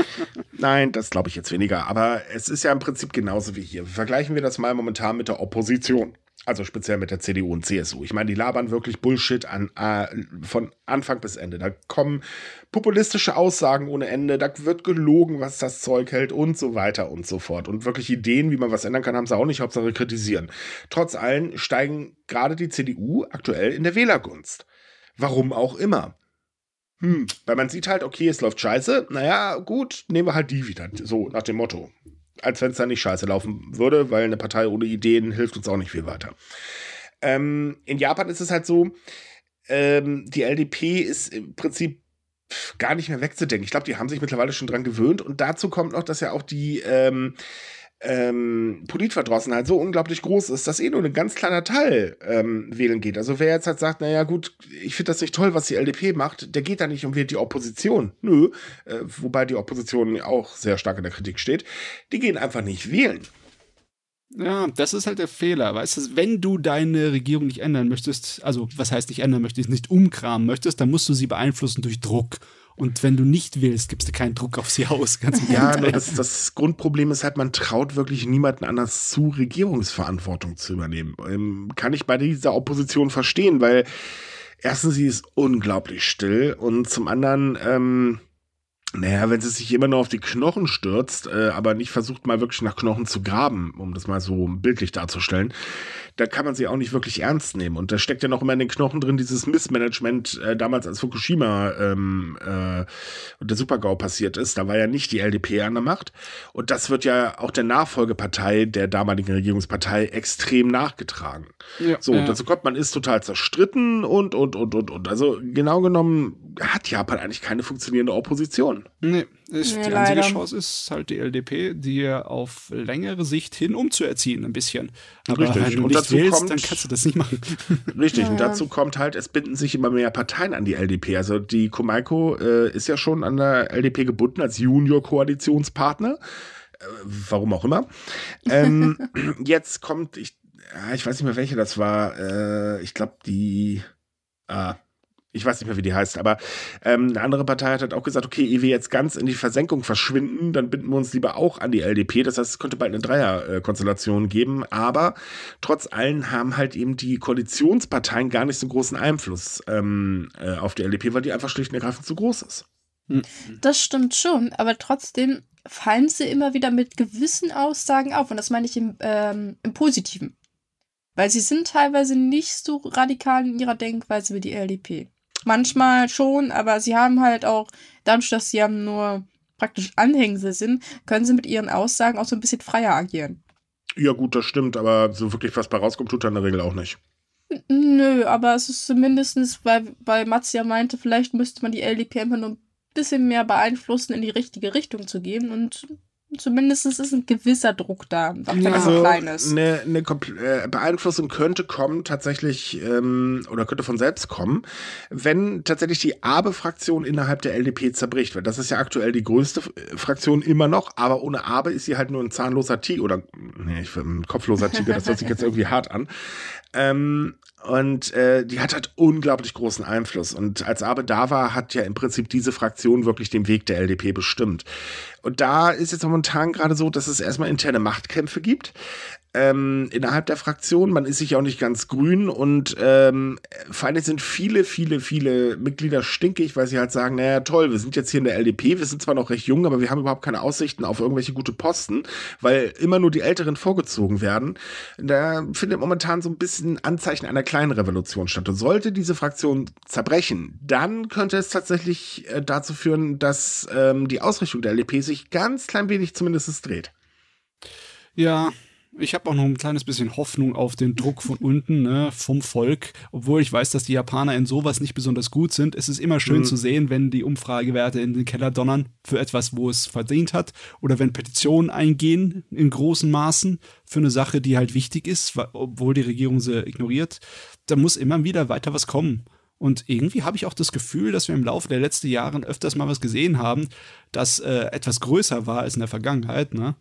[laughs] Nein, das glaube ich jetzt weniger. Aber es ist ja im Prinzip genauso wie hier. Vergleichen wir das mal momentan mit der Opposition. Also speziell mit der CDU und CSU. Ich meine, die labern wirklich Bullshit an, äh, von Anfang bis Ende. Da kommen populistische Aussagen ohne Ende, da wird gelogen, was das Zeug hält und so weiter und so fort. Und wirklich Ideen, wie man was ändern kann, haben sie auch nicht, Hauptsache kritisieren. Trotz allem steigen gerade die CDU aktuell in der Wählergunst. Warum auch immer. Hm, weil man sieht halt, okay, es läuft scheiße, naja, gut, nehmen wir halt die wieder. So, nach dem Motto als wenn es da nicht scheiße laufen würde, weil eine Partei ohne Ideen hilft uns auch nicht viel weiter. Ähm, in Japan ist es halt so, ähm, die LDP ist im Prinzip gar nicht mehr wegzudenken. Ich glaube, die haben sich mittlerweile schon dran gewöhnt. Und dazu kommt noch, dass ja auch die ähm, ähm, Politverdrossenheit so unglaublich groß ist, dass eh nur ein ganz kleiner Teil ähm, wählen geht. Also wer jetzt halt sagt, naja gut, ich finde das nicht toll, was die LDP macht, der geht da nicht und wählt die Opposition. Nö, äh, wobei die Opposition auch sehr stark in der Kritik steht. Die gehen einfach nicht wählen. Ja, das ist halt der Fehler, weißt du, wenn du deine Regierung nicht ändern möchtest, also was heißt nicht ändern möchtest, nicht umkramen möchtest, dann musst du sie beeinflussen durch Druck. Und wenn du nicht willst, gibst du keinen Druck auf sie aus. [laughs] Ja, nur das, das Grundproblem ist halt, man traut wirklich niemanden anders zu, Regierungsverantwortung zu übernehmen. Ähm, kann ich bei dieser Opposition verstehen, weil erstens, sie ist unglaublich still und zum anderen, ähm, naja, wenn sie sich immer nur auf die Knochen stürzt, äh, aber nicht versucht mal wirklich nach Knochen zu graben, um das mal so bildlich darzustellen, da kann man sie auch nicht wirklich ernst nehmen. Und da steckt ja noch immer in den Knochen drin dieses Missmanagement, äh, damals als Fukushima ähm, äh, und der Supergau passiert ist. Da war ja nicht die LDP an der Macht. Und das wird ja auch der Nachfolgepartei der damaligen Regierungspartei extrem nachgetragen. Ja, so, ja. dazu kommt, man ist total zerstritten und, und, und, und, und. Also genau genommen hat Japan eigentlich keine funktionierende Opposition. Nee, ist, nee, die einzige Chance ist halt die LDP, die auf längere Sicht hin umzuerziehen, ein bisschen. Aber Richtig. wenn du und dazu willst, kommt, dann kannst du das nicht machen. [laughs] Richtig, ja, und dazu kommt halt, es binden sich immer mehr Parteien an die LDP. Also die Komaiko äh, ist ja schon an der LDP gebunden als Junior-Koalitionspartner. Äh, warum auch immer. Ähm, [laughs] jetzt kommt, ich, ich weiß nicht mehr, welche das war. Äh, ich glaube, die. Ah, ich weiß nicht mehr, wie die heißt, aber ähm, eine andere Partei hat halt auch gesagt, okay, ehe wir jetzt ganz in die Versenkung verschwinden, dann binden wir uns lieber auch an die LDP. Das heißt, es könnte bald eine Dreierkonstellation geben, aber trotz allem haben halt eben die Koalitionsparteien gar nicht so großen Einfluss ähm, äh, auf die LDP, weil die einfach schlicht und ergreifend zu groß ist. Hm. Das stimmt schon, aber trotzdem fallen sie immer wieder mit gewissen Aussagen auf und das meine ich im, ähm, im Positiven. Weil sie sind teilweise nicht so radikal in ihrer Denkweise wie die LDP. Manchmal schon, aber sie haben halt auch, dadurch, dass sie ja nur praktisch Anhängsel sind, können sie mit ihren Aussagen auch so ein bisschen freier agieren. Ja, gut, das stimmt, aber so wirklich was bei rauskommt, tut er in der Regel auch nicht. Nö, aber es ist zumindest, weil, weil Mats ja meinte, vielleicht müsste man die LDP einfach nur ein bisschen mehr beeinflussen, in die richtige Richtung zu gehen und Zumindest ist ein gewisser Druck da, auch wenn also, er klein ist. Eine, eine äh, Beeinflussung könnte kommen, tatsächlich, ähm, oder könnte von selbst kommen, wenn tatsächlich die Abe-Fraktion innerhalb der LDP zerbricht. Weil das ist ja aktuell die größte äh, Fraktion immer noch, aber ohne Abe ist sie halt nur ein zahnloser Tiger, oder, nee, ich ein kopfloser Tiger, das hört sich jetzt irgendwie hart an. Ähm, und äh, die hat halt unglaublich großen Einfluss. Und als Abe da war, hat ja im Prinzip diese Fraktion wirklich den Weg der LDP bestimmt. Und da ist jetzt momentan gerade so, dass es erstmal interne Machtkämpfe gibt ähm, innerhalb der Fraktion. Man ist sich auch nicht ganz grün und ähm, vor allem sind viele, viele, viele Mitglieder stinkig, weil sie halt sagen, naja, toll, wir sind jetzt hier in der LDP, wir sind zwar noch recht jung, aber wir haben überhaupt keine Aussichten auf irgendwelche gute Posten, weil immer nur die Älteren vorgezogen werden. Da findet momentan so ein bisschen Anzeichen einer kleinen Revolution statt. Und sollte diese Fraktion zerbrechen, dann könnte es tatsächlich äh, dazu führen, dass ähm, die Ausrichtung der LDP sich ganz klein wenig zumindest dreht. Ja, ich habe auch noch ein kleines bisschen Hoffnung auf den Druck von unten, ne, vom Volk. Obwohl ich weiß, dass die Japaner in sowas nicht besonders gut sind. Es ist immer schön mhm. zu sehen, wenn die Umfragewerte in den Keller donnern für etwas, wo es verdient hat. Oder wenn Petitionen eingehen in großen Maßen für eine Sache, die halt wichtig ist, obwohl die Regierung sie ignoriert. Da muss immer wieder weiter was kommen. Und irgendwie habe ich auch das Gefühl, dass wir im Laufe der letzten Jahre öfters mal was gesehen haben, das äh, etwas größer war als in der Vergangenheit. Ne?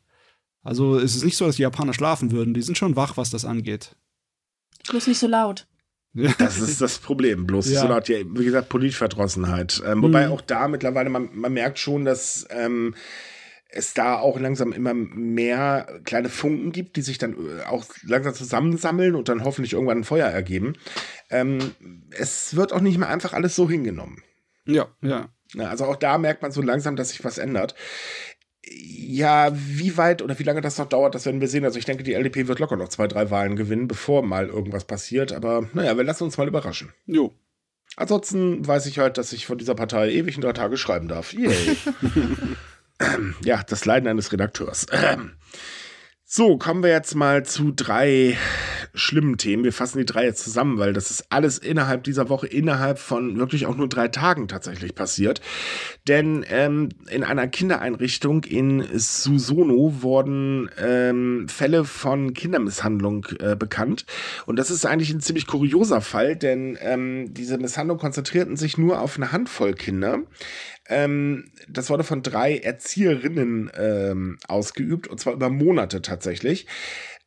Also es ist nicht so, dass die Japaner schlafen würden. Die sind schon wach, was das angeht. Bloß nicht so laut. [laughs] Das ist das Problem. Bloß ja. so laut, ja, wie gesagt, Politverdrossenheit. Ähm, wobei mhm. auch da mittlerweile, man, man merkt schon, dass ähm, es da auch langsam immer mehr kleine Funken gibt, die sich dann äh, auch langsam zusammensammeln und dann hoffentlich irgendwann ein Feuer ergeben. Ähm, es wird auch nicht mehr einfach alles so hingenommen. Ja, ja. Also auch da merkt man so langsam, dass sich was ändert. Ja, wie weit oder wie lange das noch dauert, das werden wir sehen. Also ich denke, die LDP wird locker noch zwei, drei Wahlen gewinnen, bevor mal irgendwas passiert. Aber naja, wir lassen uns mal überraschen. Jo. Ansonsten weiß ich halt, dass ich von dieser Partei ewig in drei Tage schreiben darf. Yay. [laughs] [clears throat] ja, das Leiden eines Redakteurs. [clears throat] So, kommen wir jetzt mal zu drei schlimmen Themen. Wir fassen die drei jetzt zusammen, weil das ist alles innerhalb dieser Woche, innerhalb von wirklich auch nur drei Tagen tatsächlich passiert. Denn ähm, in einer Kindereinrichtung in Susono wurden ähm, Fälle von Kindermisshandlung äh, bekannt. Und das ist eigentlich ein ziemlich kurioser Fall, denn ähm, diese Misshandlung konzentrierten sich nur auf eine Handvoll Kinder. Ähm, das wurde von drei Erzieherinnen ähm, ausgeübt, und zwar über Monate tatsächlich.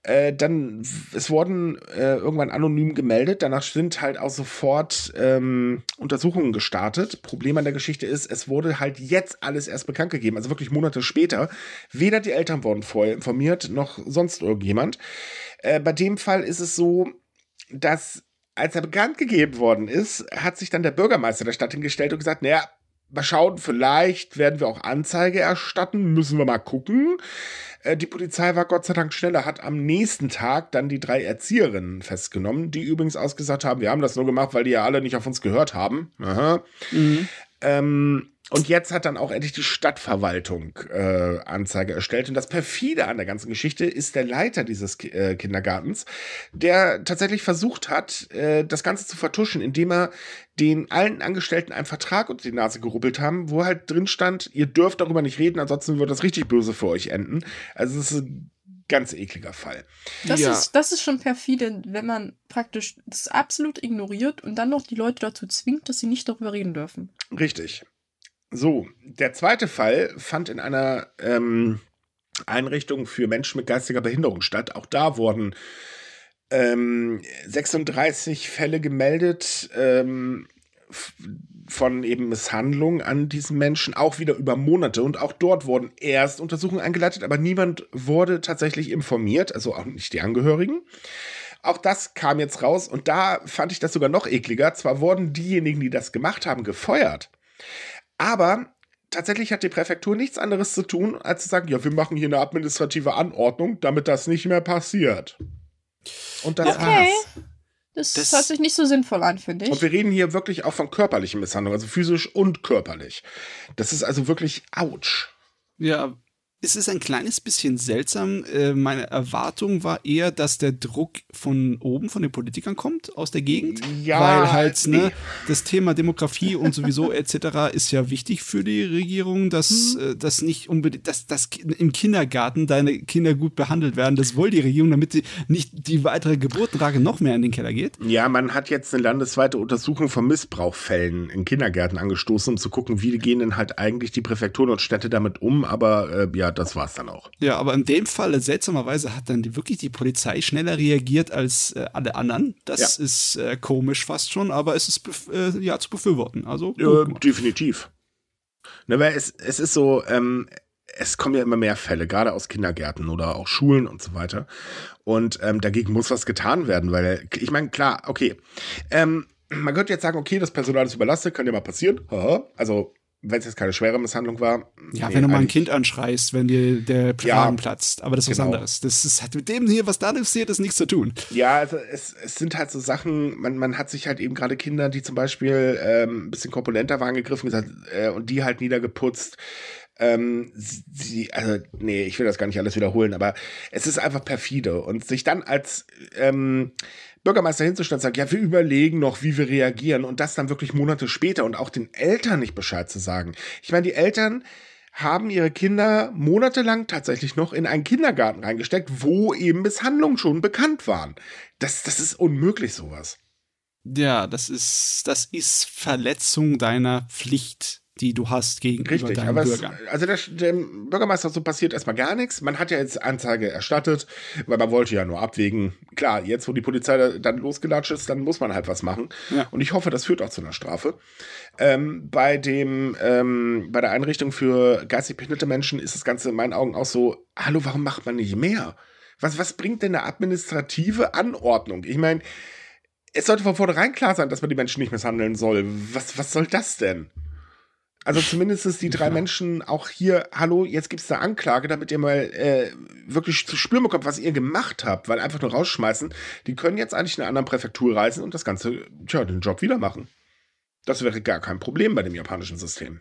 Äh, dann, es wurden äh, irgendwann anonym gemeldet. Danach sind halt auch sofort ähm, Untersuchungen gestartet. Problem an der Geschichte ist, es wurde halt jetzt alles erst bekannt gegeben, also wirklich Monate später. Weder die Eltern wurden vorher informiert, noch sonst irgendjemand. Äh, bei dem Fall ist es so, dass als er bekannt gegeben worden ist, hat sich dann der Bürgermeister der Stadt hingestellt und gesagt, naja, mal schauen, vielleicht werden wir auch Anzeige erstatten, müssen wir mal gucken. Äh, die Polizei war Gott sei Dank schneller, hat am nächsten Tag dann die drei Erzieherinnen festgenommen, die übrigens ausgesagt haben, wir haben das nur gemacht, weil die ja alle nicht auf uns gehört haben. Mhm. Ähm, und jetzt hat dann auch endlich die Stadtverwaltung äh, Anzeige erstellt. Und das perfide an der ganzen Geschichte ist der Leiter dieses äh, Kindergartens, der tatsächlich versucht hat, äh, das Ganze zu vertuschen, indem er den allen Angestellten einen Vertrag unter die Nase gerubbelt haben, wo halt drin stand, ihr dürft darüber nicht reden, ansonsten wird das richtig böse für euch enden. Also es ist ein ganz ekliger Fall. Das, ja. ist, das ist schon perfide, wenn man praktisch das absolut ignoriert und dann noch die Leute dazu zwingt, dass sie nicht darüber reden dürfen. Richtig. So, der zweite Fall fand in einer ähm, Einrichtung für Menschen mit geistiger Behinderung statt. Auch da wurden ähm, 36 Fälle gemeldet ähm, von eben Misshandlungen an diesen Menschen, auch wieder über Monate. Und auch dort wurden erst Untersuchungen eingeleitet, aber niemand wurde tatsächlich informiert, also auch nicht die Angehörigen. Auch das kam jetzt raus und da fand ich das sogar noch ekliger. Zwar wurden diejenigen, die das gemacht haben, gefeuert, aber tatsächlich hat die Präfektur nichts anderes zu tun, als zu sagen, ja, wir machen hier eine administrative Anordnung, damit das nicht mehr passiert. Und das okay. war's. Das, das hört sich nicht so sinnvoll an, finde ich. Und wir reden hier wirklich auch von körperlichen Misshandlungen, also physisch und körperlich. Das ist also wirklich ouch. Ja, es ist ein kleines bisschen seltsam. Äh, meine Erwartung war eher, dass der Druck von oben, von den Politikern kommt, aus der Gegend. Ja. Weil halt, ne, das Thema Demografie und sowieso [laughs] etc. ist ja wichtig für die Regierung, dass mhm. das nicht unbedingt, dass, dass im Kindergarten deine Kinder gut behandelt werden. Das will die Regierung, damit sie nicht die weitere Geburtenrate noch mehr in den Keller geht. Ja, man hat jetzt eine landesweite Untersuchung von Missbrauchfällen in Kindergärten angestoßen, um zu gucken, wie gehen denn halt eigentlich die Präfekturen und Städte damit um. Aber äh, ja, das war's dann auch. Ja, aber in dem Fall, seltsamerweise, hat dann die, wirklich die Polizei schneller reagiert als äh, alle anderen. Das ja. ist äh, komisch fast schon, aber es ist äh, ja zu befürworten. Also definitiv. Ne, weil es, es ist so, ähm, es kommen ja immer mehr Fälle, gerade aus Kindergärten oder auch Schulen und so weiter. Und ähm, dagegen muss was getan werden, weil ich meine, klar, okay. Ähm, man könnte jetzt sagen, okay, das Personal ist überlastet, kann ja mal passieren. Also wenn es jetzt keine schwere Misshandlung war. Ja, nee, wenn du mal ein Kind anschreist, wenn dir der Kragen ja, platzt. Aber das ist genau. was anderes. Das ist, hat mit dem hier, was da passiert, ist nichts zu tun. Ja, also es, es sind halt so Sachen, man, man hat sich halt eben gerade Kinder, die zum Beispiel ähm, ein bisschen korpulenter waren, gegriffen gesagt, äh, und die halt niedergeputzt. Ähm, sie, also, nee, ich will das gar nicht alles wiederholen, aber es ist einfach perfide. Und sich dann als ähm, Bürgermeister hinzustellen und sagen, ja, wir überlegen noch, wie wir reagieren und das dann wirklich Monate später und auch den Eltern nicht Bescheid zu sagen. Ich meine, die Eltern haben ihre Kinder monatelang tatsächlich noch in einen Kindergarten reingesteckt, wo eben Misshandlungen schon bekannt waren. Das, das ist unmöglich, sowas. Ja, das ist, das ist Verletzung deiner Pflicht die du hast gegenüber Richtig, deinen aber Bürgern. Es, also der, dem Bürgermeister so passiert erstmal gar nichts. Man hat ja jetzt Anzeige erstattet, weil man wollte ja nur abwägen. Klar, jetzt wo die Polizei da, dann losgelatscht ist, dann muss man halt was machen. Ja. Und ich hoffe, das führt auch zu einer Strafe. Ähm, bei dem, ähm, bei der Einrichtung für geistig behinderte Menschen ist das Ganze in meinen Augen auch so, hallo, warum macht man nicht mehr? Was, was bringt denn eine administrative Anordnung? Ich meine, es sollte von vornherein klar sein, dass man die Menschen nicht misshandeln soll. Was, was soll das denn? Also zumindest die drei. Menschen auch hier, hallo, jetzt gibt's eine Anklage, damit ihr mal äh, wirklich zu spüren bekommt, was ihr gemacht habt, weil einfach nur rausschmeißen, die können jetzt eigentlich in eine andere Präfektur reisen und das Ganze, tja, den Job wieder machen. Das wäre gar kein Problem bei dem japanischen System.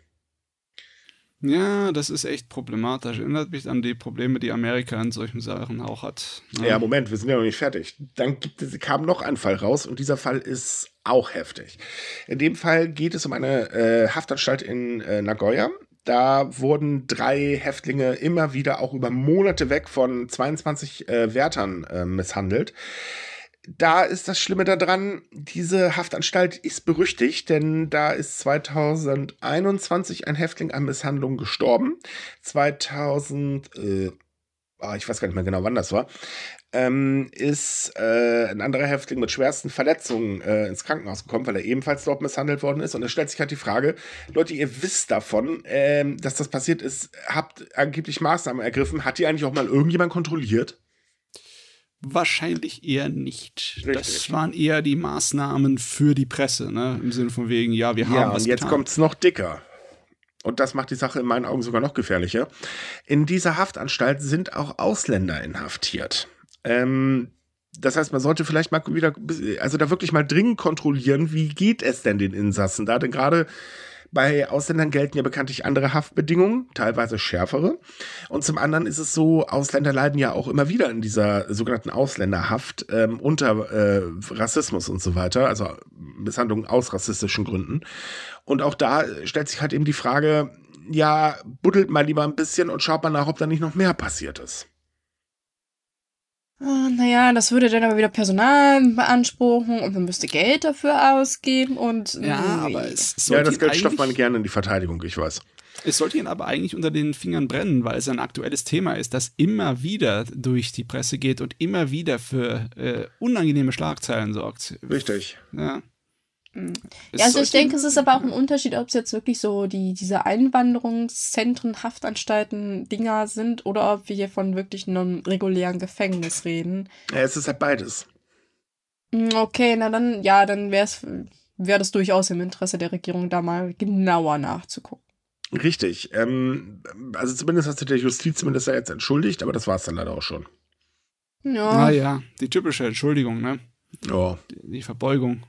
Ja, das ist echt problematisch. Erinnert mich an die Probleme, die Amerika in solchen Sachen auch hat. ne? Ja, Moment, wir sind ja noch nicht fertig. Dann es, kam noch ein Fall raus und dieser Fall ist auch heftig. In dem Fall geht es um eine äh, Haftanstalt in äh, Nagoya. Da wurden drei Häftlinge immer wieder auch über Monate weg von 22 äh, Wärtern äh, misshandelt. Da ist das Schlimme daran, diese Haftanstalt ist berüchtigt, denn da ist 2021 ein Häftling an Misshandlung gestorben. 2000, äh, ah, ich weiß gar nicht mehr genau, wann das war, ähm, ist äh, ein anderer Häftling mit schwersten Verletzungen äh, ins Krankenhaus gekommen, weil er ebenfalls dort misshandelt worden ist. Und da stellt sich halt die Frage, Leute, ihr wisst davon, ähm, dass das passiert ist, habt angeblich Maßnahmen ergriffen. Hat die eigentlich auch mal irgendjemand kontrolliert? Wahrscheinlich eher nicht. Das Richtig. waren eher die Maßnahmen für die Presse, ne? Im Sinne von wegen, ja, wir haben Ja, was und jetzt getan. kommt's noch dicker. Und das macht die Sache in meinen Augen sogar noch gefährlicher. In dieser Haftanstalt sind auch Ausländer inhaftiert. Ähm, das heißt, man sollte vielleicht mal wieder, also da wirklich mal dringend kontrollieren, wie geht es denn den Insassen da? Denn gerade bei Ausländern gelten ja bekanntlich andere Haftbedingungen, teilweise schärfere. Und zum anderen ist es so, Ausländer leiden ja auch immer wieder in dieser sogenannten Ausländerhaft ähm, unter äh, Rassismus und so weiter, also Misshandlungen aus rassistischen Gründen. Und auch da stellt sich halt eben die Frage, ja, buddelt mal lieber ein bisschen und schaut mal nach, ob da nicht noch mehr passiert ist. Ah, Naja, das würde dann aber wieder Personal beanspruchen und man müsste Geld dafür ausgeben und. Ja, nee. aber es Ja, das Geld stopft man gerne in die Verteidigung, ich weiß. es sollte ihn aber eigentlich unter den Fingern brennen, weil es ein aktuelles Thema ist, das immer wieder durch die Presse geht und immer wieder für äh, unangenehme Schlagzeilen sorgt. Richtig. Ja. Es Ja, also ich denke, es ist aber auch ein Unterschied, ob es jetzt wirklich so die, diese Einwanderungszentren, Haftanstalten, Dinger sind oder ob wir hier von wirklich einem regulären Gefängnis reden. Ja, es ist halt beides. Mm, Okay, na dann, ja, dann wäre es wäre das durchaus im Interesse der Regierung, da mal genauer nachzugucken. Richtig. Ähm, also zumindest hat sich der Justizminister jetzt entschuldigt, aber das war es dann leider auch schon. Ja. Ah ja, die typische Entschuldigung, ne? Ja. Die, die Verbeugung.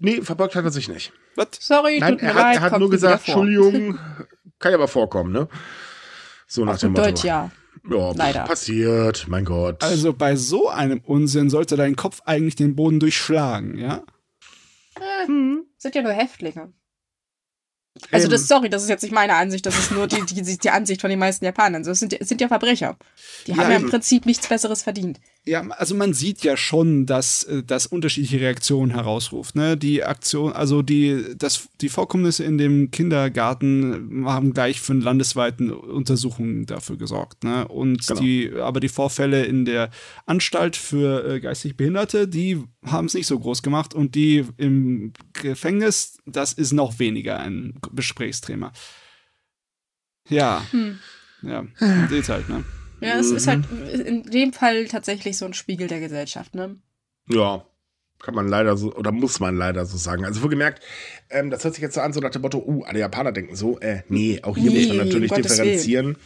Nee, verbeugt hat er sich nicht. Was? Sorry, Nein, tut mir er hat, leid, er hat kommt nur gesagt. Entschuldigung, [laughs] kann ja aber vorkommen, ne? So nach Auf dem Motto. Deutsch, ja. Ja, Leider. passiert, mein Gott. Also bei so einem Unsinn sollte dein Kopf eigentlich den Boden durchschlagen, ja? Äh, Hm. sind ja nur Häftlinge. Also das, sorry, das ist jetzt nicht meine Ansicht, das ist nur die, die, die Ansicht von den meisten Japanern. Das sind, sind ja Verbrecher. Die Ja, haben ja im. Prinzip nichts Besseres verdient. Ja, also man sieht ja schon, dass äh, das unterschiedliche Reaktionen herausruft. Ne? Die Aktion, also die, das, die Vorkommnisse in dem Kindergarten haben gleich für eine landesweiten Untersuchung dafür gesorgt. Ne? Und Genau. die, aber die Vorfälle in der Anstalt für äh, geistig Behinderte, die haben es nicht so groß gemacht und die im Gefängnis, das ist noch weniger ein Gesprächsthema. Ja, Hm. ja, seht halt, ne? Ja, es ist Mhm. halt in dem Fall tatsächlich so ein Spiegel der Gesellschaft, ne? Ja, kann man leider so, oder muss man leider so sagen. Also wohlgemerkt, ähm, das hört sich jetzt so an, so nach dem Motto, uh, alle Japaner denken so. Äh, nee, auch hier Nee, muss man natürlich Gottes differenzieren.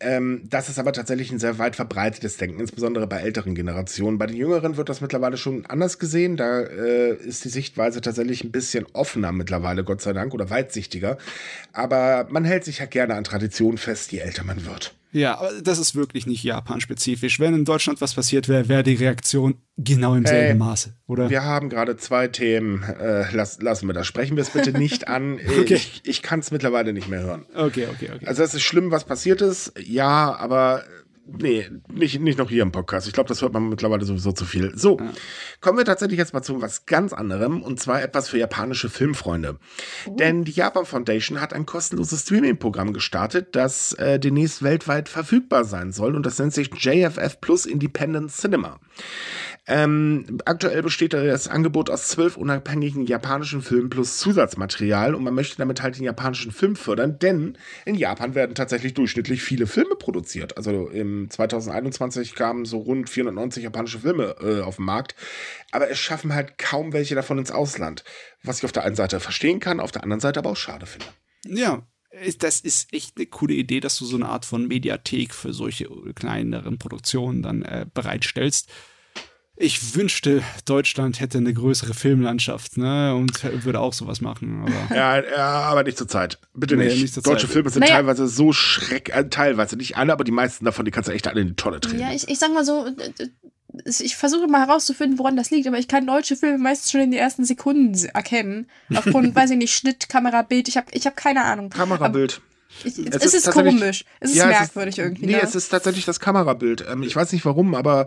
Ähm, das ist aber tatsächlich ein sehr weit verbreitetes Denken, insbesondere bei älteren Generationen. Bei den Jüngeren wird das mittlerweile schon anders gesehen. Da äh, ist die Sichtweise tatsächlich ein bisschen offener mittlerweile, Gott sei Dank, oder weitsichtiger. Aber man hält sich ja gerne an Traditionen fest, je älter man wird. Ja, aber das ist wirklich nicht Japan-spezifisch. Wenn in Deutschland was passiert wäre, wäre die Reaktion genau im selben Hey, Maße, oder? Wir haben gerade zwei Themen. Äh, lass, lassen wir das. Sprechen wir es bitte nicht [laughs] an. Äh, Okay. Ich, ich kann es mittlerweile nicht mehr hören. Okay, okay, okay. Also es ist schlimm, was passiert ist, ja, aber nee, nicht, nicht noch hier im Podcast. Ich glaube, das hört man mittlerweile sowieso zu viel. So, ja. kommen wir tatsächlich jetzt mal zu was ganz anderem und zwar etwas für japanische Filmfreunde. Oh. Denn die Japan Foundation hat ein kostenloses Streaming-Programm gestartet, das äh, demnächst weltweit verfügbar sein soll und das nennt sich JFF Plus Independent Cinema. Ähm, aktuell besteht das Angebot aus zwölf unabhängigen japanischen Filmen plus Zusatzmaterial und man möchte damit halt den japanischen Film fördern, denn in Japan werden tatsächlich durchschnittlich viele Filme produziert. Also im 2021 kamen so rund 490 japanische Filme äh, auf den Markt, aber es schaffen halt kaum welche davon ins Ausland. Was ich auf der einen Seite verstehen kann, auf der anderen Seite aber auch schade finde. Ja, das ist echt eine coole Idee, dass du so eine Art von Mediathek für solche kleineren Produktionen dann äh, bereitstellst ich wünschte, Deutschland hätte eine größere Filmlandschaft, ne, und würde auch sowas machen. Aber [laughs] ja, ja, aber nicht zur Zeit. Bitte nee, nicht. nicht Deutsche Zeit. Filme sind naja. teilweise so schreck, äh, teilweise nicht alle, aber die meisten davon, die kannst du echt alle in die Tonne treten. Ja, ich, ich sag mal so, ich versuche mal herauszufinden, woran das liegt, aber ich kann deutsche Filme meistens schon in den ersten Sekunden erkennen. Aufgrund, [laughs] weiß ich nicht, Schnitt, Kamerabild, ich habe ich hab keine Ahnung. Kamerabild. Aber ich, es, es, ist, ist komisch. Es ist ja, merkwürdig es ist, irgendwie. Nee, ne? es ist tatsächlich das Kamerabild. Ähm, ich weiß nicht warum, aber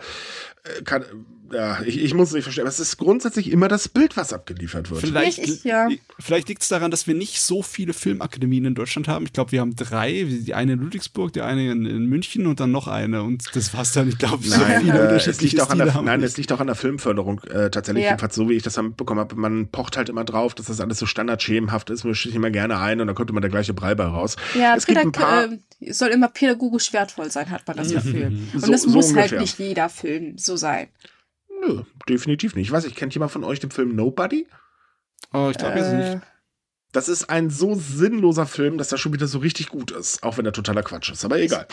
äh, kann, ja, ich, ich muss es nicht verstehen, aber es ist grundsätzlich immer das Bild, was abgeliefert wird. Vielleicht, ich, ja. vielleicht liegt es daran, dass wir nicht so viele Filmakademien in Deutschland haben. Ich glaube, wir haben drei. Die eine in Ludwigsburg, die eine in, in München und dann noch eine. Und das war's dann. Ich glaube, so nein, viele äh, es liegt auch an der, Nein, es liegt auch an der Filmförderung äh, tatsächlich. Ja. Jedenfalls so, wie ich das dann mitbekommen habe. Man pocht halt immer drauf, dass das alles so standardschemenhaft ist. Man sich immer gerne ein und dann kommt immer der gleiche Brei bei raus. Ja, es gibt ein paar, äh, soll immer pädagogisch wertvoll sein, hat man das Gefühl. [laughs] Und so, das muss so halt nicht jeder Film so sein. Nö, definitiv nicht. Ich weiß, ich kennt jemand von euch den Film Nobody? Oh, ich glaube äh. nicht. Das ist ein so sinnloser Film, dass er schon wieder so richtig gut ist, auch wenn er totaler Quatsch ist, aber egal.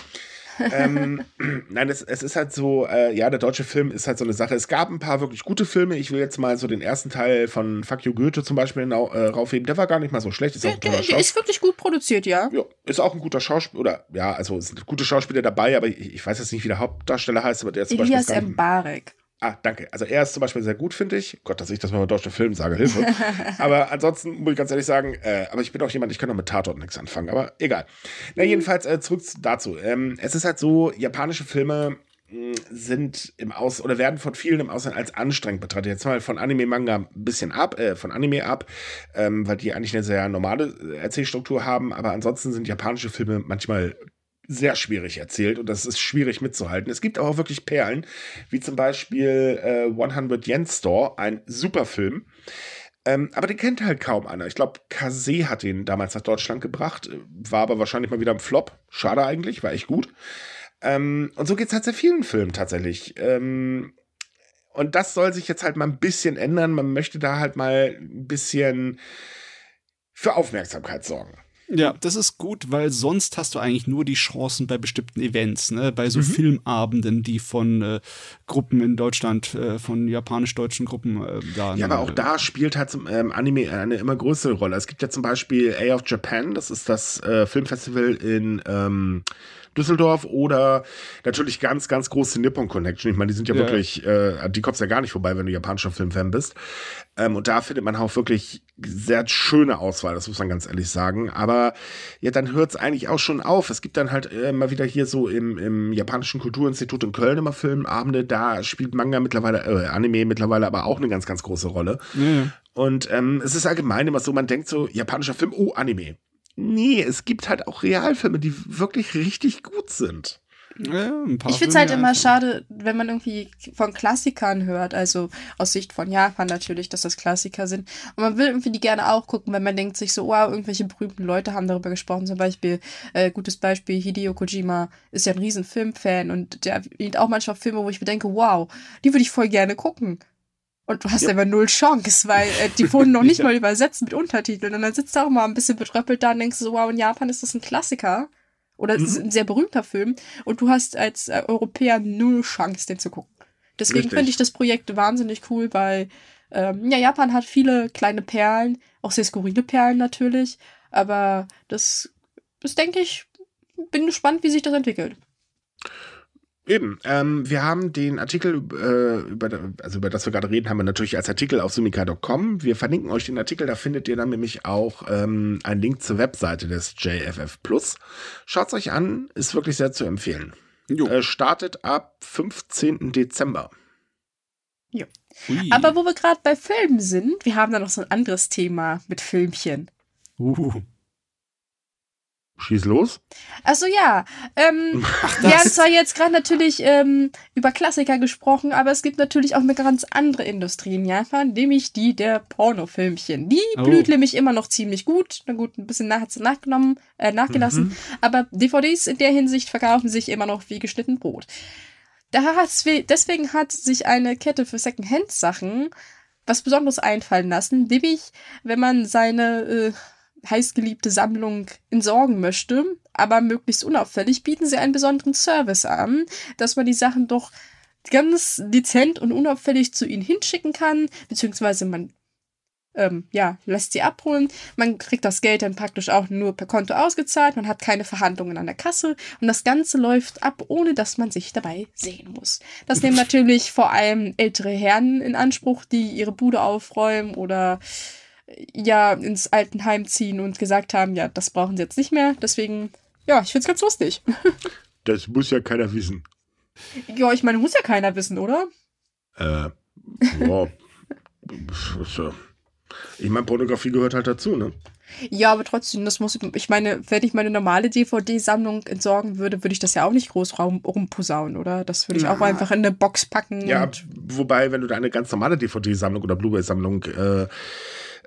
[laughs] ähm, nein, es, es, ist halt so, äh, ja, der deutsche Film ist halt so eine Sache. Es gab ein paar wirklich gute Filme. Ich will jetzt mal so den ersten Teil von Fuck You Goethe zum Beispiel äh, raufheben. Der war gar nicht mal so schlecht. Ist, der, der, der ist wirklich gut produziert, ja. Ja, ist auch ein guter Schauspieler. Oder ja, also es sind gute Schauspieler dabei, aber ich, ich, weiß jetzt nicht, wie der Hauptdarsteller heißt, aber der ist zum Elias Beispiel. Elias Mbarek. Ah, danke. Also er ist zum Beispiel sehr gut, finde ich. Gott, dass ich das mal mit deutschen Film sage, Hilfe. [laughs] aber ansonsten muss ich ganz ehrlich sagen, äh, aber ich bin auch jemand, ich kann auch mit Tatort nichts anfangen, aber egal. Na, mhm. jedenfalls äh, zurück dazu. Ähm, es ist halt so, japanische Filme mh, sind im Aus oder werden von vielen im Ausland als anstrengend betrachtet. Jetzt mal von Anime-Manga ein bisschen ab, äh, von Anime ab, ähm, weil die eigentlich eine sehr normale Erzählstruktur haben, aber ansonsten sind japanische Filme manchmal sehr schwierig erzählt und das ist schwierig mitzuhalten. Es gibt aber auch wirklich Perlen, wie zum Beispiel äh, 100 Yen Store, ein super Film. Ähm, aber den kennt halt kaum einer. Ich glaube, Kase hat den damals nach Deutschland gebracht, war aber wahrscheinlich mal wieder im Flop. Schade eigentlich, war echt gut. Ähm, und so geht es halt sehr vielen Filmen tatsächlich. Ähm, und das soll sich jetzt halt mal ein bisschen ändern. Man möchte da halt mal ein bisschen für Aufmerksamkeit sorgen. Ja, das ist gut, weil sonst hast du eigentlich nur die Chancen bei bestimmten Events, ne? bei so mhm. Filmabenden, die von äh, Gruppen in Deutschland, äh, von japanisch-deutschen Gruppen äh, da. Ja, aber auch da spielt halt zum, ähm, Anime eine immer größere Rolle. Es gibt ja zum Beispiel A of Japan, das ist das äh, Filmfestival in ähm, Düsseldorf oder natürlich ganz, ganz große Nippon Connection. Ich meine, die sind ja, ja. wirklich, äh, die kommst ja gar nicht vorbei, wenn du japanischer Filmfan bist. Ähm, und da findet man auch wirklich sehr schöne Auswahl, das muss man ganz ehrlich sagen. Aber ja, dann hört es eigentlich auch schon auf. Es gibt dann halt äh, mal wieder hier so im, im japanischen Kulturinstitut in Köln immer Filmabende. Da spielt Manga mittlerweile, äh, Anime mittlerweile aber auch eine ganz, ganz große Rolle. Ja. Und ähm, es ist allgemein immer so, man denkt so, japanischer Film, oh, Anime. Nee, es gibt halt auch Realfilme, die wirklich richtig gut sind. Ja, ich finde es halt immer schade, wenn man irgendwie von Klassikern hört, also aus Sicht von Japan natürlich, dass das Klassiker sind. Und man will irgendwie die gerne auch gucken, wenn man denkt sich so, wow, irgendwelche berühmten Leute haben darüber gesprochen. Zum Beispiel, äh, gutes Beispiel, Hideo Kojima ist ja ein riesen Filmfan und der hat auch manchmal Filme, wo ich mir denke, wow, die würde ich voll gerne gucken. Und du hast ja. aber null Chance, weil äh, die wurden noch nicht [laughs] ja. mal übersetzt mit Untertiteln. Und dann sitzt du auch mal ein bisschen betröppelt da und denkst so, wow, in Japan ist das ein Klassiker. Oder mhm. ein sehr berühmter Film. Und du hast als äh, Europäer null Chance, den zu gucken. Deswegen finde ich das Projekt wahnsinnig cool, weil ähm, ja, Japan hat viele kleine Perlen, auch sehr skurrile Perlen natürlich. Aber das, das denke ich, bin gespannt, wie sich das entwickelt. Eben. Ähm, wir haben den Artikel, äh, über, also über das wir gerade reden, haben wir natürlich als Artikel auf sumika.com. Wir verlinken euch den Artikel, da findet ihr dann nämlich auch ähm, einen Link zur Webseite des JFF Plus. Schaut es euch an, ist wirklich sehr zu empfehlen. Jo. Äh, startet ab 15. Dezember. Ui. Aber wo wir gerade bei Filmen sind, wir haben da noch so ein anderes Thema mit Filmchen. Uh. Schieß los. Also ja, ähm, [laughs] Ach, wir haben zwar jetzt gerade natürlich ähm, über Klassiker gesprochen, aber es gibt natürlich auch eine ganz andere Industrie in Japan, nämlich die der Pornofilmchen. Die Oh. blüht nämlich immer noch ziemlich gut. Na gut, ein bisschen nach, hat sie nachgenommen, äh, nachgelassen. Mhm. Aber DVDs in der Hinsicht verkaufen sich immer noch wie geschnitten Brot. Deswegen hat sich eine Kette für Secondhand-Sachen was Besonderes einfallen lassen, nämlich wenn man seine äh, heißgeliebte Sammlung entsorgen möchte, aber möglichst unauffällig, bieten sie einen besonderen Service an, dass man die Sachen doch ganz dezent und unauffällig zu ihnen hinschicken kann, beziehungsweise man ähm, ja, lässt sie abholen. Man kriegt das Geld dann praktisch auch nur per Konto ausgezahlt. Man hat keine Verhandlungen an der Kasse und das Ganze läuft ab, ohne dass man sich dabei sehen muss. Das nehmen [laughs] natürlich vor allem ältere Herren in Anspruch, die ihre Bude aufräumen oder ja ins Altenheim ziehen und gesagt haben, ja, das brauchen sie jetzt nicht mehr. Deswegen, ja, ich find's ganz lustig. [laughs] Das muss ja keiner wissen. Ja, ich meine, muss ja keiner wissen, oder? Äh, wow. So. Ich meine, Pornografie gehört halt dazu, ne? Ja, aber trotzdem, das muss ich, ich meine, wenn ich meine normale DVD-Sammlung entsorgen würde, würde ich das ja auch nicht groß rum, rumposaunen, oder? Das würde ich auch Na. einfach in eine Box packen. Ja, wobei, wenn du da eine ganz normale DVD-Sammlung oder Blu-ray-Sammlung äh,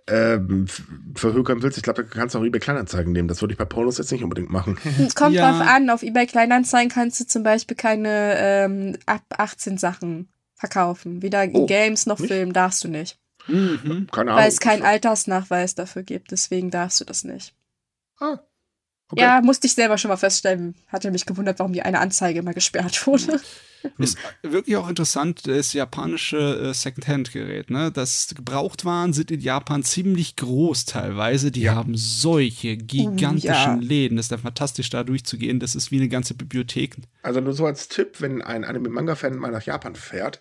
ähm, verhökern willst, ich glaube, da kannst du auch eBay Kleinanzeigen nehmen. Das würde ich bei Pornos jetzt nicht unbedingt machen. es kommt Ja. drauf an, auf eBay Kleinanzeigen kannst du zum Beispiel keine ähm, ab 18 Sachen verkaufen. Weder Oh, Games noch nicht? Film darfst du nicht. Mhm. Keine Ahnung. Weil es keinen Altersnachweis dafür gibt, deswegen darfst du das nicht. Ah, okay. Ja, musste ich selber schon mal feststellen. Hatte mich gewundert, warum die eine Anzeige immer gesperrt wurde. Ist wirklich auch interessant, das japanische äh, Secondhand-Gerät. Ne? Das Gebrauchtwaren sind in Japan ziemlich groß teilweise. Die Ja. haben solche gigantischen ja. Läden. Das ist ja fantastisch, da durchzugehen. Das ist wie eine ganze Bibliothek. Also nur so als Tipp, wenn ein Anime-Manga-Fan mal nach Japan fährt,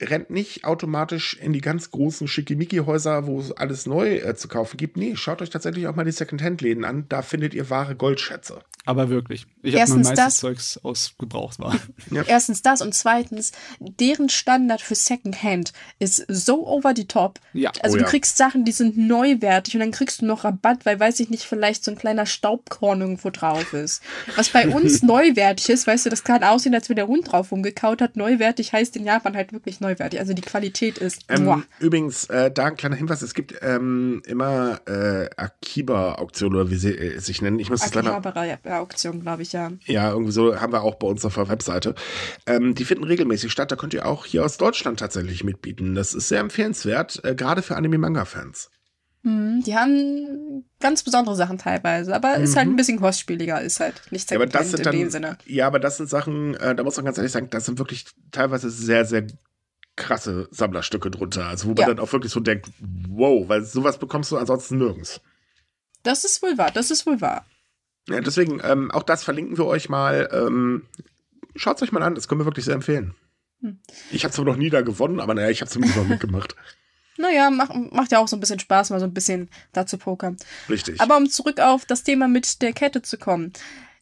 rennt nicht automatisch in die ganz großen Schickimicki-Häuser, wo es alles neu äh, zu kaufen gibt. Nee, schaut euch tatsächlich auch mal die Secondhand-Läden an. Da findet ihr wahre Goldschätze. Aber wirklich. Ich habe mein meistes das. Zeugs aus Gebrauchtwaren. [laughs] Erstens das und zweitens, deren Standard für Secondhand ist so over the top. ja. Also Oh du ja. kriegst Sachen, die sind neuwertig und dann kriegst du noch Rabatt, weil, weiß ich nicht, vielleicht so ein kleiner Staubkorn irgendwo drauf ist. Was bei uns [laughs] neuwertig ist, weißt du, das kann aussehen, als wenn der Hund drauf rumgekaut hat. Neuwertig heißt in Japan halt wirklich neuwertig. Also die Qualität ist. Ähm, übrigens, äh, da ein kleiner Hinweis: Es gibt ähm, immer äh, Akiba-Auktionen oder wie sie äh, sich nennen. Ich muss. Akihabara-Auktion, glaube ich, ja. Ja, irgendwie so haben wir auch bei uns auf der Webseite. Ähm, die finden regelmäßig statt. Da könnt ihr auch hier aus Deutschland tatsächlich mitbieten. Das ist sehr empfehlenswert, äh, gerade für Anime-Manga-Fans. Mhm, Die haben ganz besondere Sachen teilweise, aber ist halt ein bisschen kostspieliger, ist halt nicht Mhm. Ja, aber das sind in dem dann, Sinne. ja, aber das sind Sachen, äh, da muss man ganz ehrlich sagen, das sind wirklich teilweise sehr, sehr krasse Sammlerstücke drunter. Also wo man Ja. dann auch wirklich so denkt, wow, weil sowas bekommst du ansonsten nirgends. Das ist wohl wahr, das ist wohl wahr. Ja, deswegen, ähm, auch das verlinken wir euch mal. Ähm, Schaut euch mal an, das können wir wirklich sehr empfehlen. Hm. Ich habe zwar noch nie da gewonnen, aber naja, ich habe zumindest mal [laughs] mitgemacht. Naja, macht, macht ja auch so ein bisschen Spaß, mal so ein bisschen da zu pokern. Richtig. Aber um zurück auf das Thema mit der Kette zu kommen.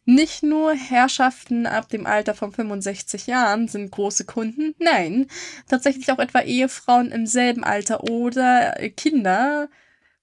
Nicht nur Herrschaften ab dem Alter von 65 Jahren sind große Kunden, nein, tatsächlich auch etwa Ehefrauen im selben Alter oder Kinder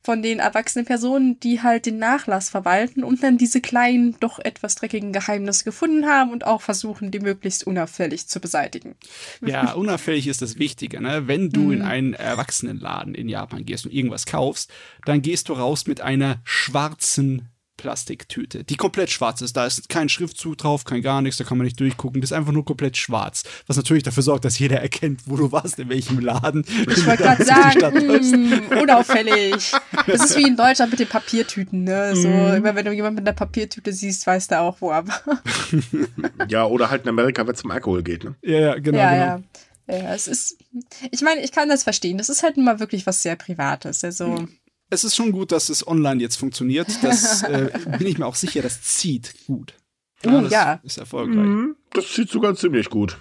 von den erwachsenen Personen, die halt den Nachlass verwalten und dann diese kleinen, doch etwas dreckigen Geheimnisse gefunden haben und auch versuchen, die möglichst unauffällig zu beseitigen. Ja, [laughs] unauffällig ist das Wichtige. Ne? Wenn du in Mhm. einen Erwachsenenladen in Japan gehst und irgendwas kaufst, dann gehst du raus mit einer schwarzen Plastiktüte, die komplett schwarz ist. Da ist kein Schriftzug drauf, kein gar nichts, da kann man nicht durchgucken. Das ist einfach nur komplett schwarz. Was natürlich dafür sorgt, dass jeder erkennt, wo du warst, in welchem Laden. Ich wollte gerade [laughs] sagen, mm, unauffällig. Das ist wie in Deutschland mit den Papiertüten, ne? So, Mhm. immer wenn du jemanden mit einer Papiertüte siehst, weißt du auch, wo er war. [laughs] ja, oder halt in Amerika, wenn es zum Alkohol geht. Ne? Ja, ja, genau. ja, genau. ja. Ja, es ist, ich meine, ich kann das verstehen. Das ist halt immer wirklich was sehr Privates. Also, Es ist schon gut, dass es online jetzt funktioniert. Das [laughs] äh, bin ich mir auch sicher, das zieht gut. Oh, das ja. ist erfolgreich. Mhm. Das sieht sogar ziemlich gut.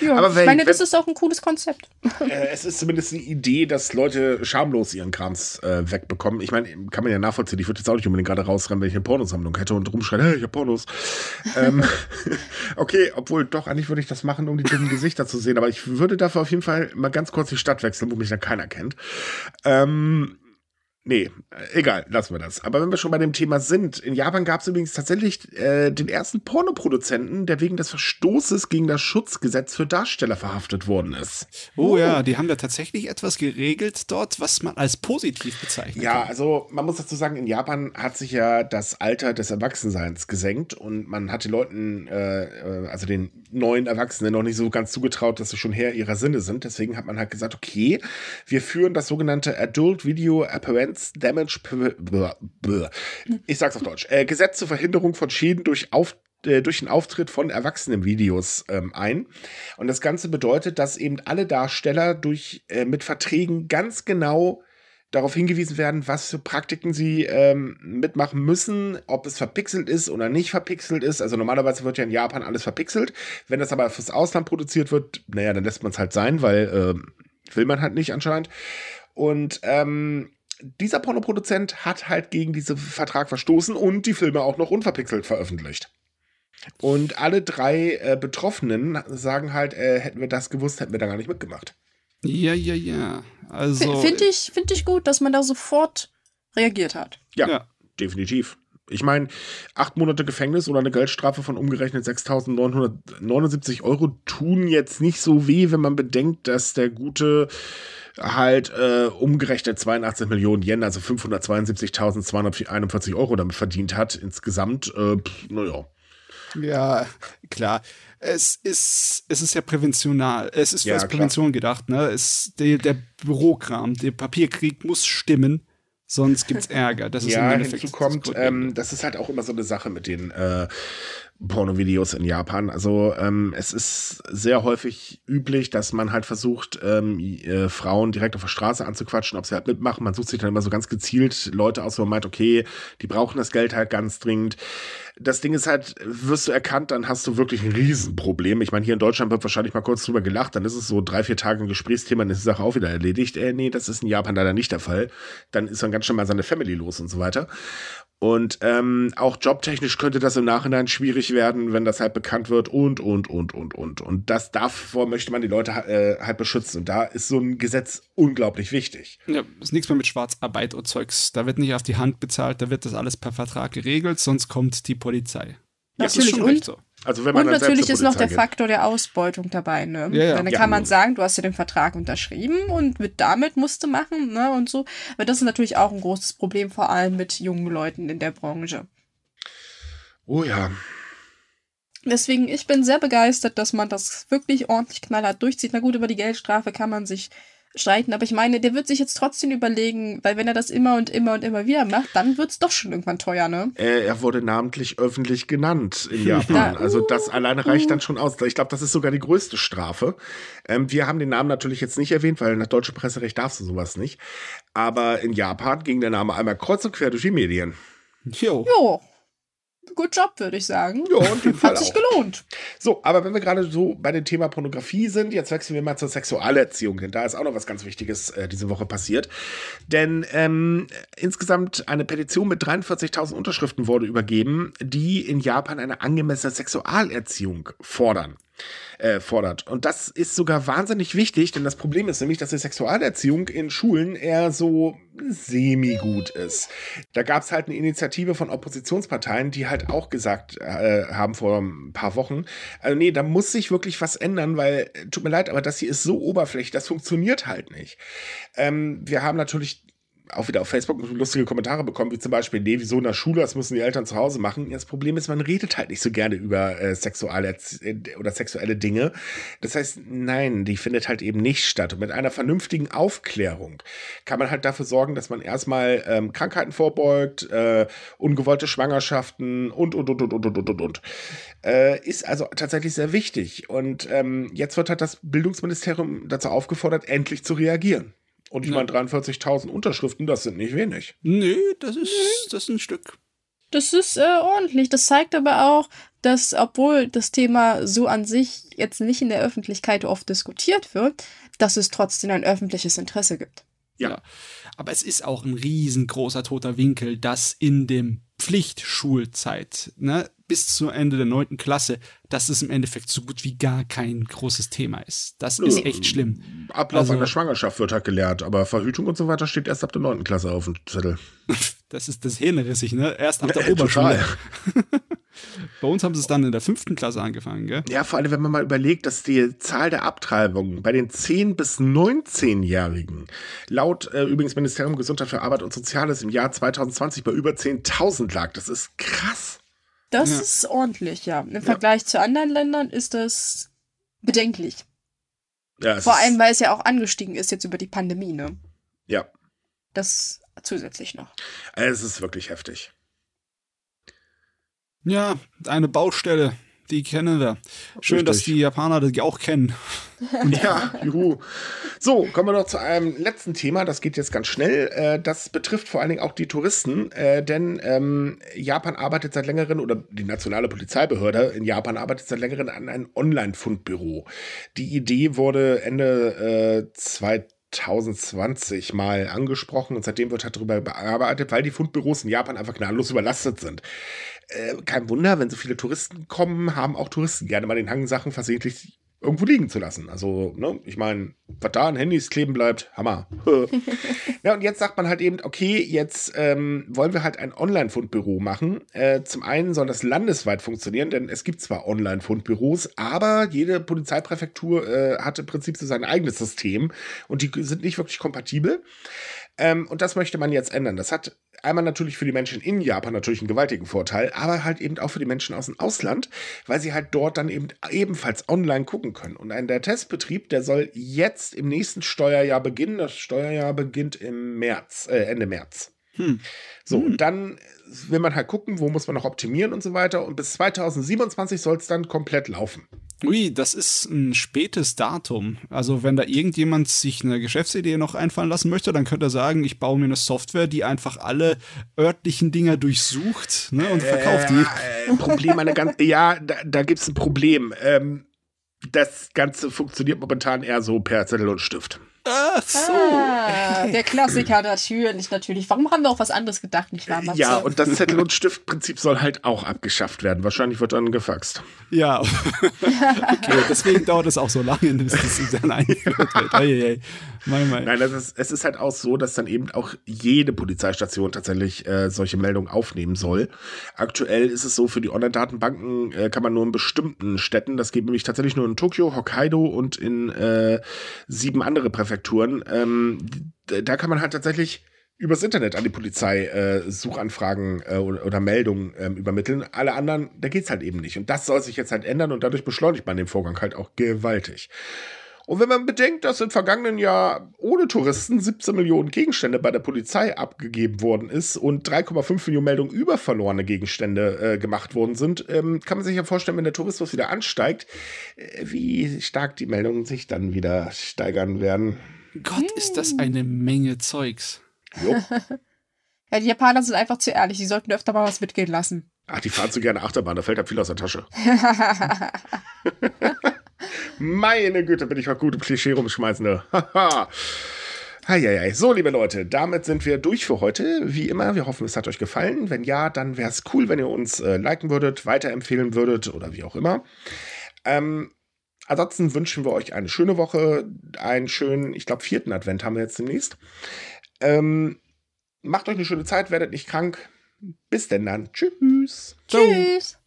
Ja, Aber ich wenn- meine, das wenn- ist auch ein cooles Konzept. [laughs] Äh, es ist zumindest eine Idee, dass Leute schamlos ihren Krams äh, wegbekommen. Ich meine, kann man ja nachvollziehen. Ich würde jetzt auch nicht unbedingt gerade rausrennen, wenn ich eine Pornosammlung hätte und rumschreien, hey, ich hab Pornos. ähm, [laughs] [laughs] okay, obwohl doch, eigentlich würde ich das machen, um die dummen Gesichter zu sehen. Aber ich würde dafür auf jeden Fall mal ganz kurz die Stadt wechseln, wo mich dann keiner kennt. Ähm, Nee, äh, egal, lassen wir das. Aber wenn wir schon bei dem Thema sind, in Japan gab es übrigens tatsächlich äh, den ersten Pornoproduzenten, der wegen des Verstoßes gegen das Schutzgesetz für Darsteller verhaftet worden ist. Oh ja, die haben da tatsächlich etwas geregelt dort, was man als positiv bezeichnet. Ja, kann. also man muss dazu sagen, in Japan hat sich ja das Alter des Erwachsenseins gesenkt und man hat den Leuten, äh, äh, also den neuen Erwachsenen, noch nicht so ganz zugetraut, dass sie schon Herr ihrer Sinne sind. Deswegen hat man halt gesagt, okay, wir führen das sogenannte Adult Video Appearance Damage, ich sag's auf Deutsch, äh, Gesetz zur Verhinderung von Schäden durch auf äh, durch den Auftritt von Erwachsenenvideos ähm, ein. Und das Ganze bedeutet, dass eben alle Darsteller durch äh, mit Verträgen ganz genau darauf hingewiesen werden, was für Praktiken sie ähm, mitmachen müssen, ob es verpixelt ist oder nicht verpixelt ist. Also normalerweise wird ja in Japan alles verpixelt. Wenn das aber fürs Ausland produziert wird, naja, dann lässt man es halt sein, weil ähm, will man halt nicht anscheinend. Und ähm, dieser Pornoproduzent hat halt gegen diesen Vertrag verstoßen und die Filme auch noch unverpixelt veröffentlicht. Und alle drei äh, Betroffenen sagen halt, äh, hätten wir das gewusst, hätten wir da gar nicht mitgemacht. ja, ja, ja. Also. Finde ich, find ich gut, dass man da sofort reagiert hat. Ja, Ja. definitiv. Ich meine, acht Monate Gefängnis oder eine Geldstrafe von umgerechnet 6.979 Euro tun jetzt nicht so weh, wenn man bedenkt, dass der Gute halt äh, umgerechnet 82 Millionen Yen, also 572.241 Euro damit verdient hat insgesamt. Äh, naja. Ja, klar. Es ist, es ist ja präventional. Es ist Ja, als. Prävention gedacht. Ne? Es, der, der Bürokram, der Papierkrieg muss stimmen, sonst gibt's Ärger. Das ist im ja, Endeffekt hinzu kommt, das ähm, das ist halt auch immer so eine Sache mit den äh, Pornovideos in Japan. Also ähm, es ist sehr häufig üblich, dass man halt versucht, ähm, äh, Frauen direkt auf der Straße anzuquatschen, ob sie halt mitmachen. Man sucht sich dann immer so ganz gezielt Leute aus, wo man meint, okay, die brauchen das Geld halt ganz dringend. Das Ding ist halt, wirst du erkannt, dann hast du wirklich ein Riesenproblem. Ich meine, hier in Deutschland wird wahrscheinlich mal kurz drüber gelacht, dann ist es so drei, vier Tage ein Gesprächsthema, dann ist die Sache auch wieder erledigt. Äh, nee, das ist in Japan leider nicht der Fall. Dann ist dann ganz schnell mal seine Family los und so weiter. Und ähm, auch jobtechnisch könnte das im Nachhinein schwierig werden, wenn das halt bekannt wird und, und, und, und, und. Und das davor möchte man die Leute äh, halt beschützen. Und da ist so ein Gesetz unglaublich wichtig. Ja, ist nichts mehr mit Schwarzarbeit und Zeugs. Da wird nicht auf die Hand bezahlt, da wird das alles per Vertrag geregelt, sonst kommt die Polizei. Das Natürlich, ist schon und- recht so. Also wenn man Und natürlich ist noch der geht. Faktor der Ausbeutung dabei, ne? Ja, ja. Dann Ja, kann man nur- sagen, du hast ja den Vertrag unterschrieben und mit damit musst du machen, ne? Und so. Aber das ist natürlich auch ein großes Problem, vor allem mit jungen Leuten in der Branche. Oh ja. Deswegen, ich bin sehr begeistert, dass man das wirklich ordentlich knallhart durchzieht. Na gut, über die Geldstrafe kann man sich streiten, aber ich meine, der wird sich jetzt trotzdem überlegen, weil wenn er das immer und immer und immer wieder macht, dann wird's doch schon irgendwann teuer, ne? Äh, er wurde namentlich öffentlich genannt in [laughs] Japan. Da- Also das alleine reicht dann schon aus. Ich glaube, das ist sogar die größte Strafe. Ähm, wir haben den Namen natürlich jetzt nicht erwähnt, weil nach deutschem Presserecht darfst du sowas nicht. Aber in Japan ging der Name einmal kreuz und quer durch die Medien. Jo. Jo. Good Job, würde ich sagen. Ja, in dem [laughs] Fall Hat sich auch. gelohnt. So, aber wenn wir gerade so bei dem Thema Pornografie sind, jetzt wechseln wir mal zur Sexualerziehung, denn da ist auch noch was ganz Wichtiges äh, diese Woche passiert. Denn ähm, insgesamt eine Petition mit 43.000 Unterschriften wurde übergeben, die in Japan eine angemessene Sexualerziehung fordern. Äh, fordert. Und das ist sogar wahnsinnig wichtig, denn das Problem ist nämlich, dass die Sexualerziehung in Schulen eher so semi-gut ist. Da gab es halt eine Initiative von Oppositionsparteien, die halt auch gesagt äh, haben vor ein paar Wochen, also nee, da muss sich wirklich was ändern, weil, äh, tut mir leid, aber das hier ist so oberflächlich, das funktioniert halt nicht. Ähm, wir haben natürlich auch wieder auf Facebook lustige Kommentare bekommen, wie zum Beispiel, nee, wieso in der Schule, das müssen die Eltern zu Hause machen. Das Problem ist, man redet halt nicht so gerne über äh, sexuelle äh, oder sexuelle Dinge. Das heißt, nein, die findet halt eben nicht statt. Und mit einer vernünftigen Aufklärung kann man halt dafür sorgen, dass man erstmal ähm, Krankheiten vorbeugt, äh, ungewollte Schwangerschaften und, und, und, und, und, und, und, und. Äh, ist also tatsächlich sehr wichtig. Und ähm, jetzt wird halt das Bildungsministerium dazu aufgefordert, endlich zu reagieren. Und ich Ja. meine, 43.000 Unterschriften, das sind nicht wenig. Nö, das ist, das ist ein Stück. Das ist äh, ordentlich. Das zeigt aber auch, dass, obwohl das Thema so an sich jetzt nicht in der Öffentlichkeit oft diskutiert wird, dass es trotzdem ein öffentliches Interesse gibt. Ja. ja. Aber es ist auch ein riesengroßer toter Winkel, dass in dem Pflichtschulzeit, ne, bis zu Ende der neunten Klasse, dass es im Endeffekt so gut wie gar kein großes Thema ist. Das ist ja, echt schlimm. Ablauf also, einer Schwangerschaft wird halt gelehrt, aber Verhütung und so weiter steht erst ab der neunten Klasse auf dem Zettel. [laughs] Das ist das Hirnrissig, ne? Erst ab der ja, Oberschule. [laughs] Bei uns haben sie es dann in der fünften Klasse angefangen, gell? Ja, vor allem, wenn man mal überlegt, dass die Zahl der Abtreibungen bei den 10- bis 19-Jährigen laut äh, übrigens Ministerium Gesundheit für Arbeit und Soziales im Jahr 2020 bei über 10.000 lag. Das ist krass. Das ja. ist ordentlich, ja. Im Vergleich ja. zu anderen Ländern ist das bedenklich. Ja, Vor allem, weil es ja auch angestiegen ist jetzt über die Pandemie, ne? Ja. Das zusätzlich noch. Es ist wirklich heftig. Ja, eine Baustelle, die kennen wir. Schön, Richtig. dass die Japaner die auch kennen. [laughs] ja, juhu. So, kommen wir noch zu einem letzten Thema. Das geht jetzt ganz schnell. Äh, das betrifft vor allen Dingen auch die Touristen, äh, denn ähm, Japan arbeitet seit längerem, oder die nationale Polizeibehörde in Japan arbeitet seit längerem an ein Online-Fundbüro. Die Idee wurde Ende äh, 2020 mal angesprochen und seitdem wird halt darüber bearbeitet, weil die Fundbüros in Japan einfach gnadenlos überlastet sind. Äh, kein Wunder, wenn so viele Touristen kommen, haben auch Touristen gerne mal den Hang, Sachen versehentlich irgendwo liegen zu lassen. Also, ne, ich meine, was da an Handys kleben bleibt, Hammer. [laughs] ja, und jetzt sagt man halt eben, okay, jetzt ähm, wollen wir halt ein Online-Fundbüro machen. Äh, zum einen soll das landesweit funktionieren, denn es gibt zwar Online-Fundbüros, aber jede Polizeipräfektur äh, hat im Prinzip so sein eigenes System und die sind nicht wirklich kompatibel. Ähm, und das möchte man jetzt ändern. Das hat einmal natürlich für die Menschen in Japan natürlich einen gewaltigen Vorteil, aber halt eben auch für die Menschen aus dem Ausland, weil sie halt dort dann eben ebenfalls online gucken können. Und ein, der Testbetrieb, der soll jetzt im nächsten Steuerjahr beginnen. Das Steuerjahr beginnt im März, äh, Ende März. Hm. So, hm. und dann will man halt gucken, wo muss man noch optimieren und so weiter. Und bis 2027 soll es dann komplett laufen. Ui, das ist ein spätes Datum. Also wenn da irgendjemand sich eine Geschäftsidee noch einfallen lassen möchte, dann könnte er sagen, ich baue mir eine Software, die einfach alle örtlichen Dinger durchsucht ne, und verkauft die. Äh, Problem eine ganz, ja, da, da gibt es ein Problem. Ähm, das Ganze funktioniert momentan eher so per Zettel und Stift. Ach so. Ah, der Klassiker natürlich, natürlich. Warum haben wir auch was anderes gedacht, nicht wahr? Matze? Ja, und das Zettel- und Stiftprinzip soll halt auch abgeschafft werden. Wahrscheinlich wird dann gefaxt. Ja. [laughs] okay, deswegen dauert es auch so lange, bis das dann [laughs] eingeführt wird. Hey, Mein, mein. Nein, das ist, es ist halt auch so, dass dann eben auch jede Polizeistation tatsächlich äh, solche Meldungen aufnehmen soll. Aktuell ist es so, für die Online-Datenbanken äh, kann man nur in bestimmten Städten, das geht nämlich tatsächlich nur in Tokio, Hokkaido und in äh, sieben andere Präfekturen, Präfekturen, ähm, da kann man halt tatsächlich übers Internet an die Polizei äh, Suchanfragen äh, oder, oder, Meldungen ähm, übermitteln. Alle anderen, da geht es halt eben nicht. Und das soll sich jetzt halt ändern und dadurch beschleunigt man den Vorgang halt auch gewaltig. Und wenn man bedenkt, dass im vergangenen Jahr ohne Touristen 17 Millionen Gegenstände bei der Polizei abgegeben worden ist und 3,5 Millionen Meldungen über verlorene Gegenstände äh, gemacht worden sind, ähm, kann man sich ja vorstellen, wenn der Tourismus wieder ansteigt, äh, wie stark die Meldungen sich dann wieder steigern werden. Gott, ist das eine Menge Zeugs. Jo. [laughs] ja, die Japaner sind einfach zu ehrlich. Sie sollten öfter mal was mitgehen lassen. Ach, die fahren zu gerne Achterbahn, da fällt halt viel aus der Tasche. [laughs] Meine Güte, bin ich mal gut im Klischee rumschmeißen. Ne? Haha. Heieiei. So, liebe Leute, damit sind wir durch für heute. Wie immer, wir hoffen, es hat euch gefallen. Wenn ja, dann wäre es cool, wenn ihr uns äh, liken würdet, weiterempfehlen würdet oder wie auch immer. Ähm, ansonsten wünschen wir euch eine schöne Woche, einen schönen, ich glaube, vierten Advent haben wir jetzt demnächst. Ähm, macht euch eine schöne Zeit, werdet nicht krank. Bis denn dann. Tschüss. Tschüss.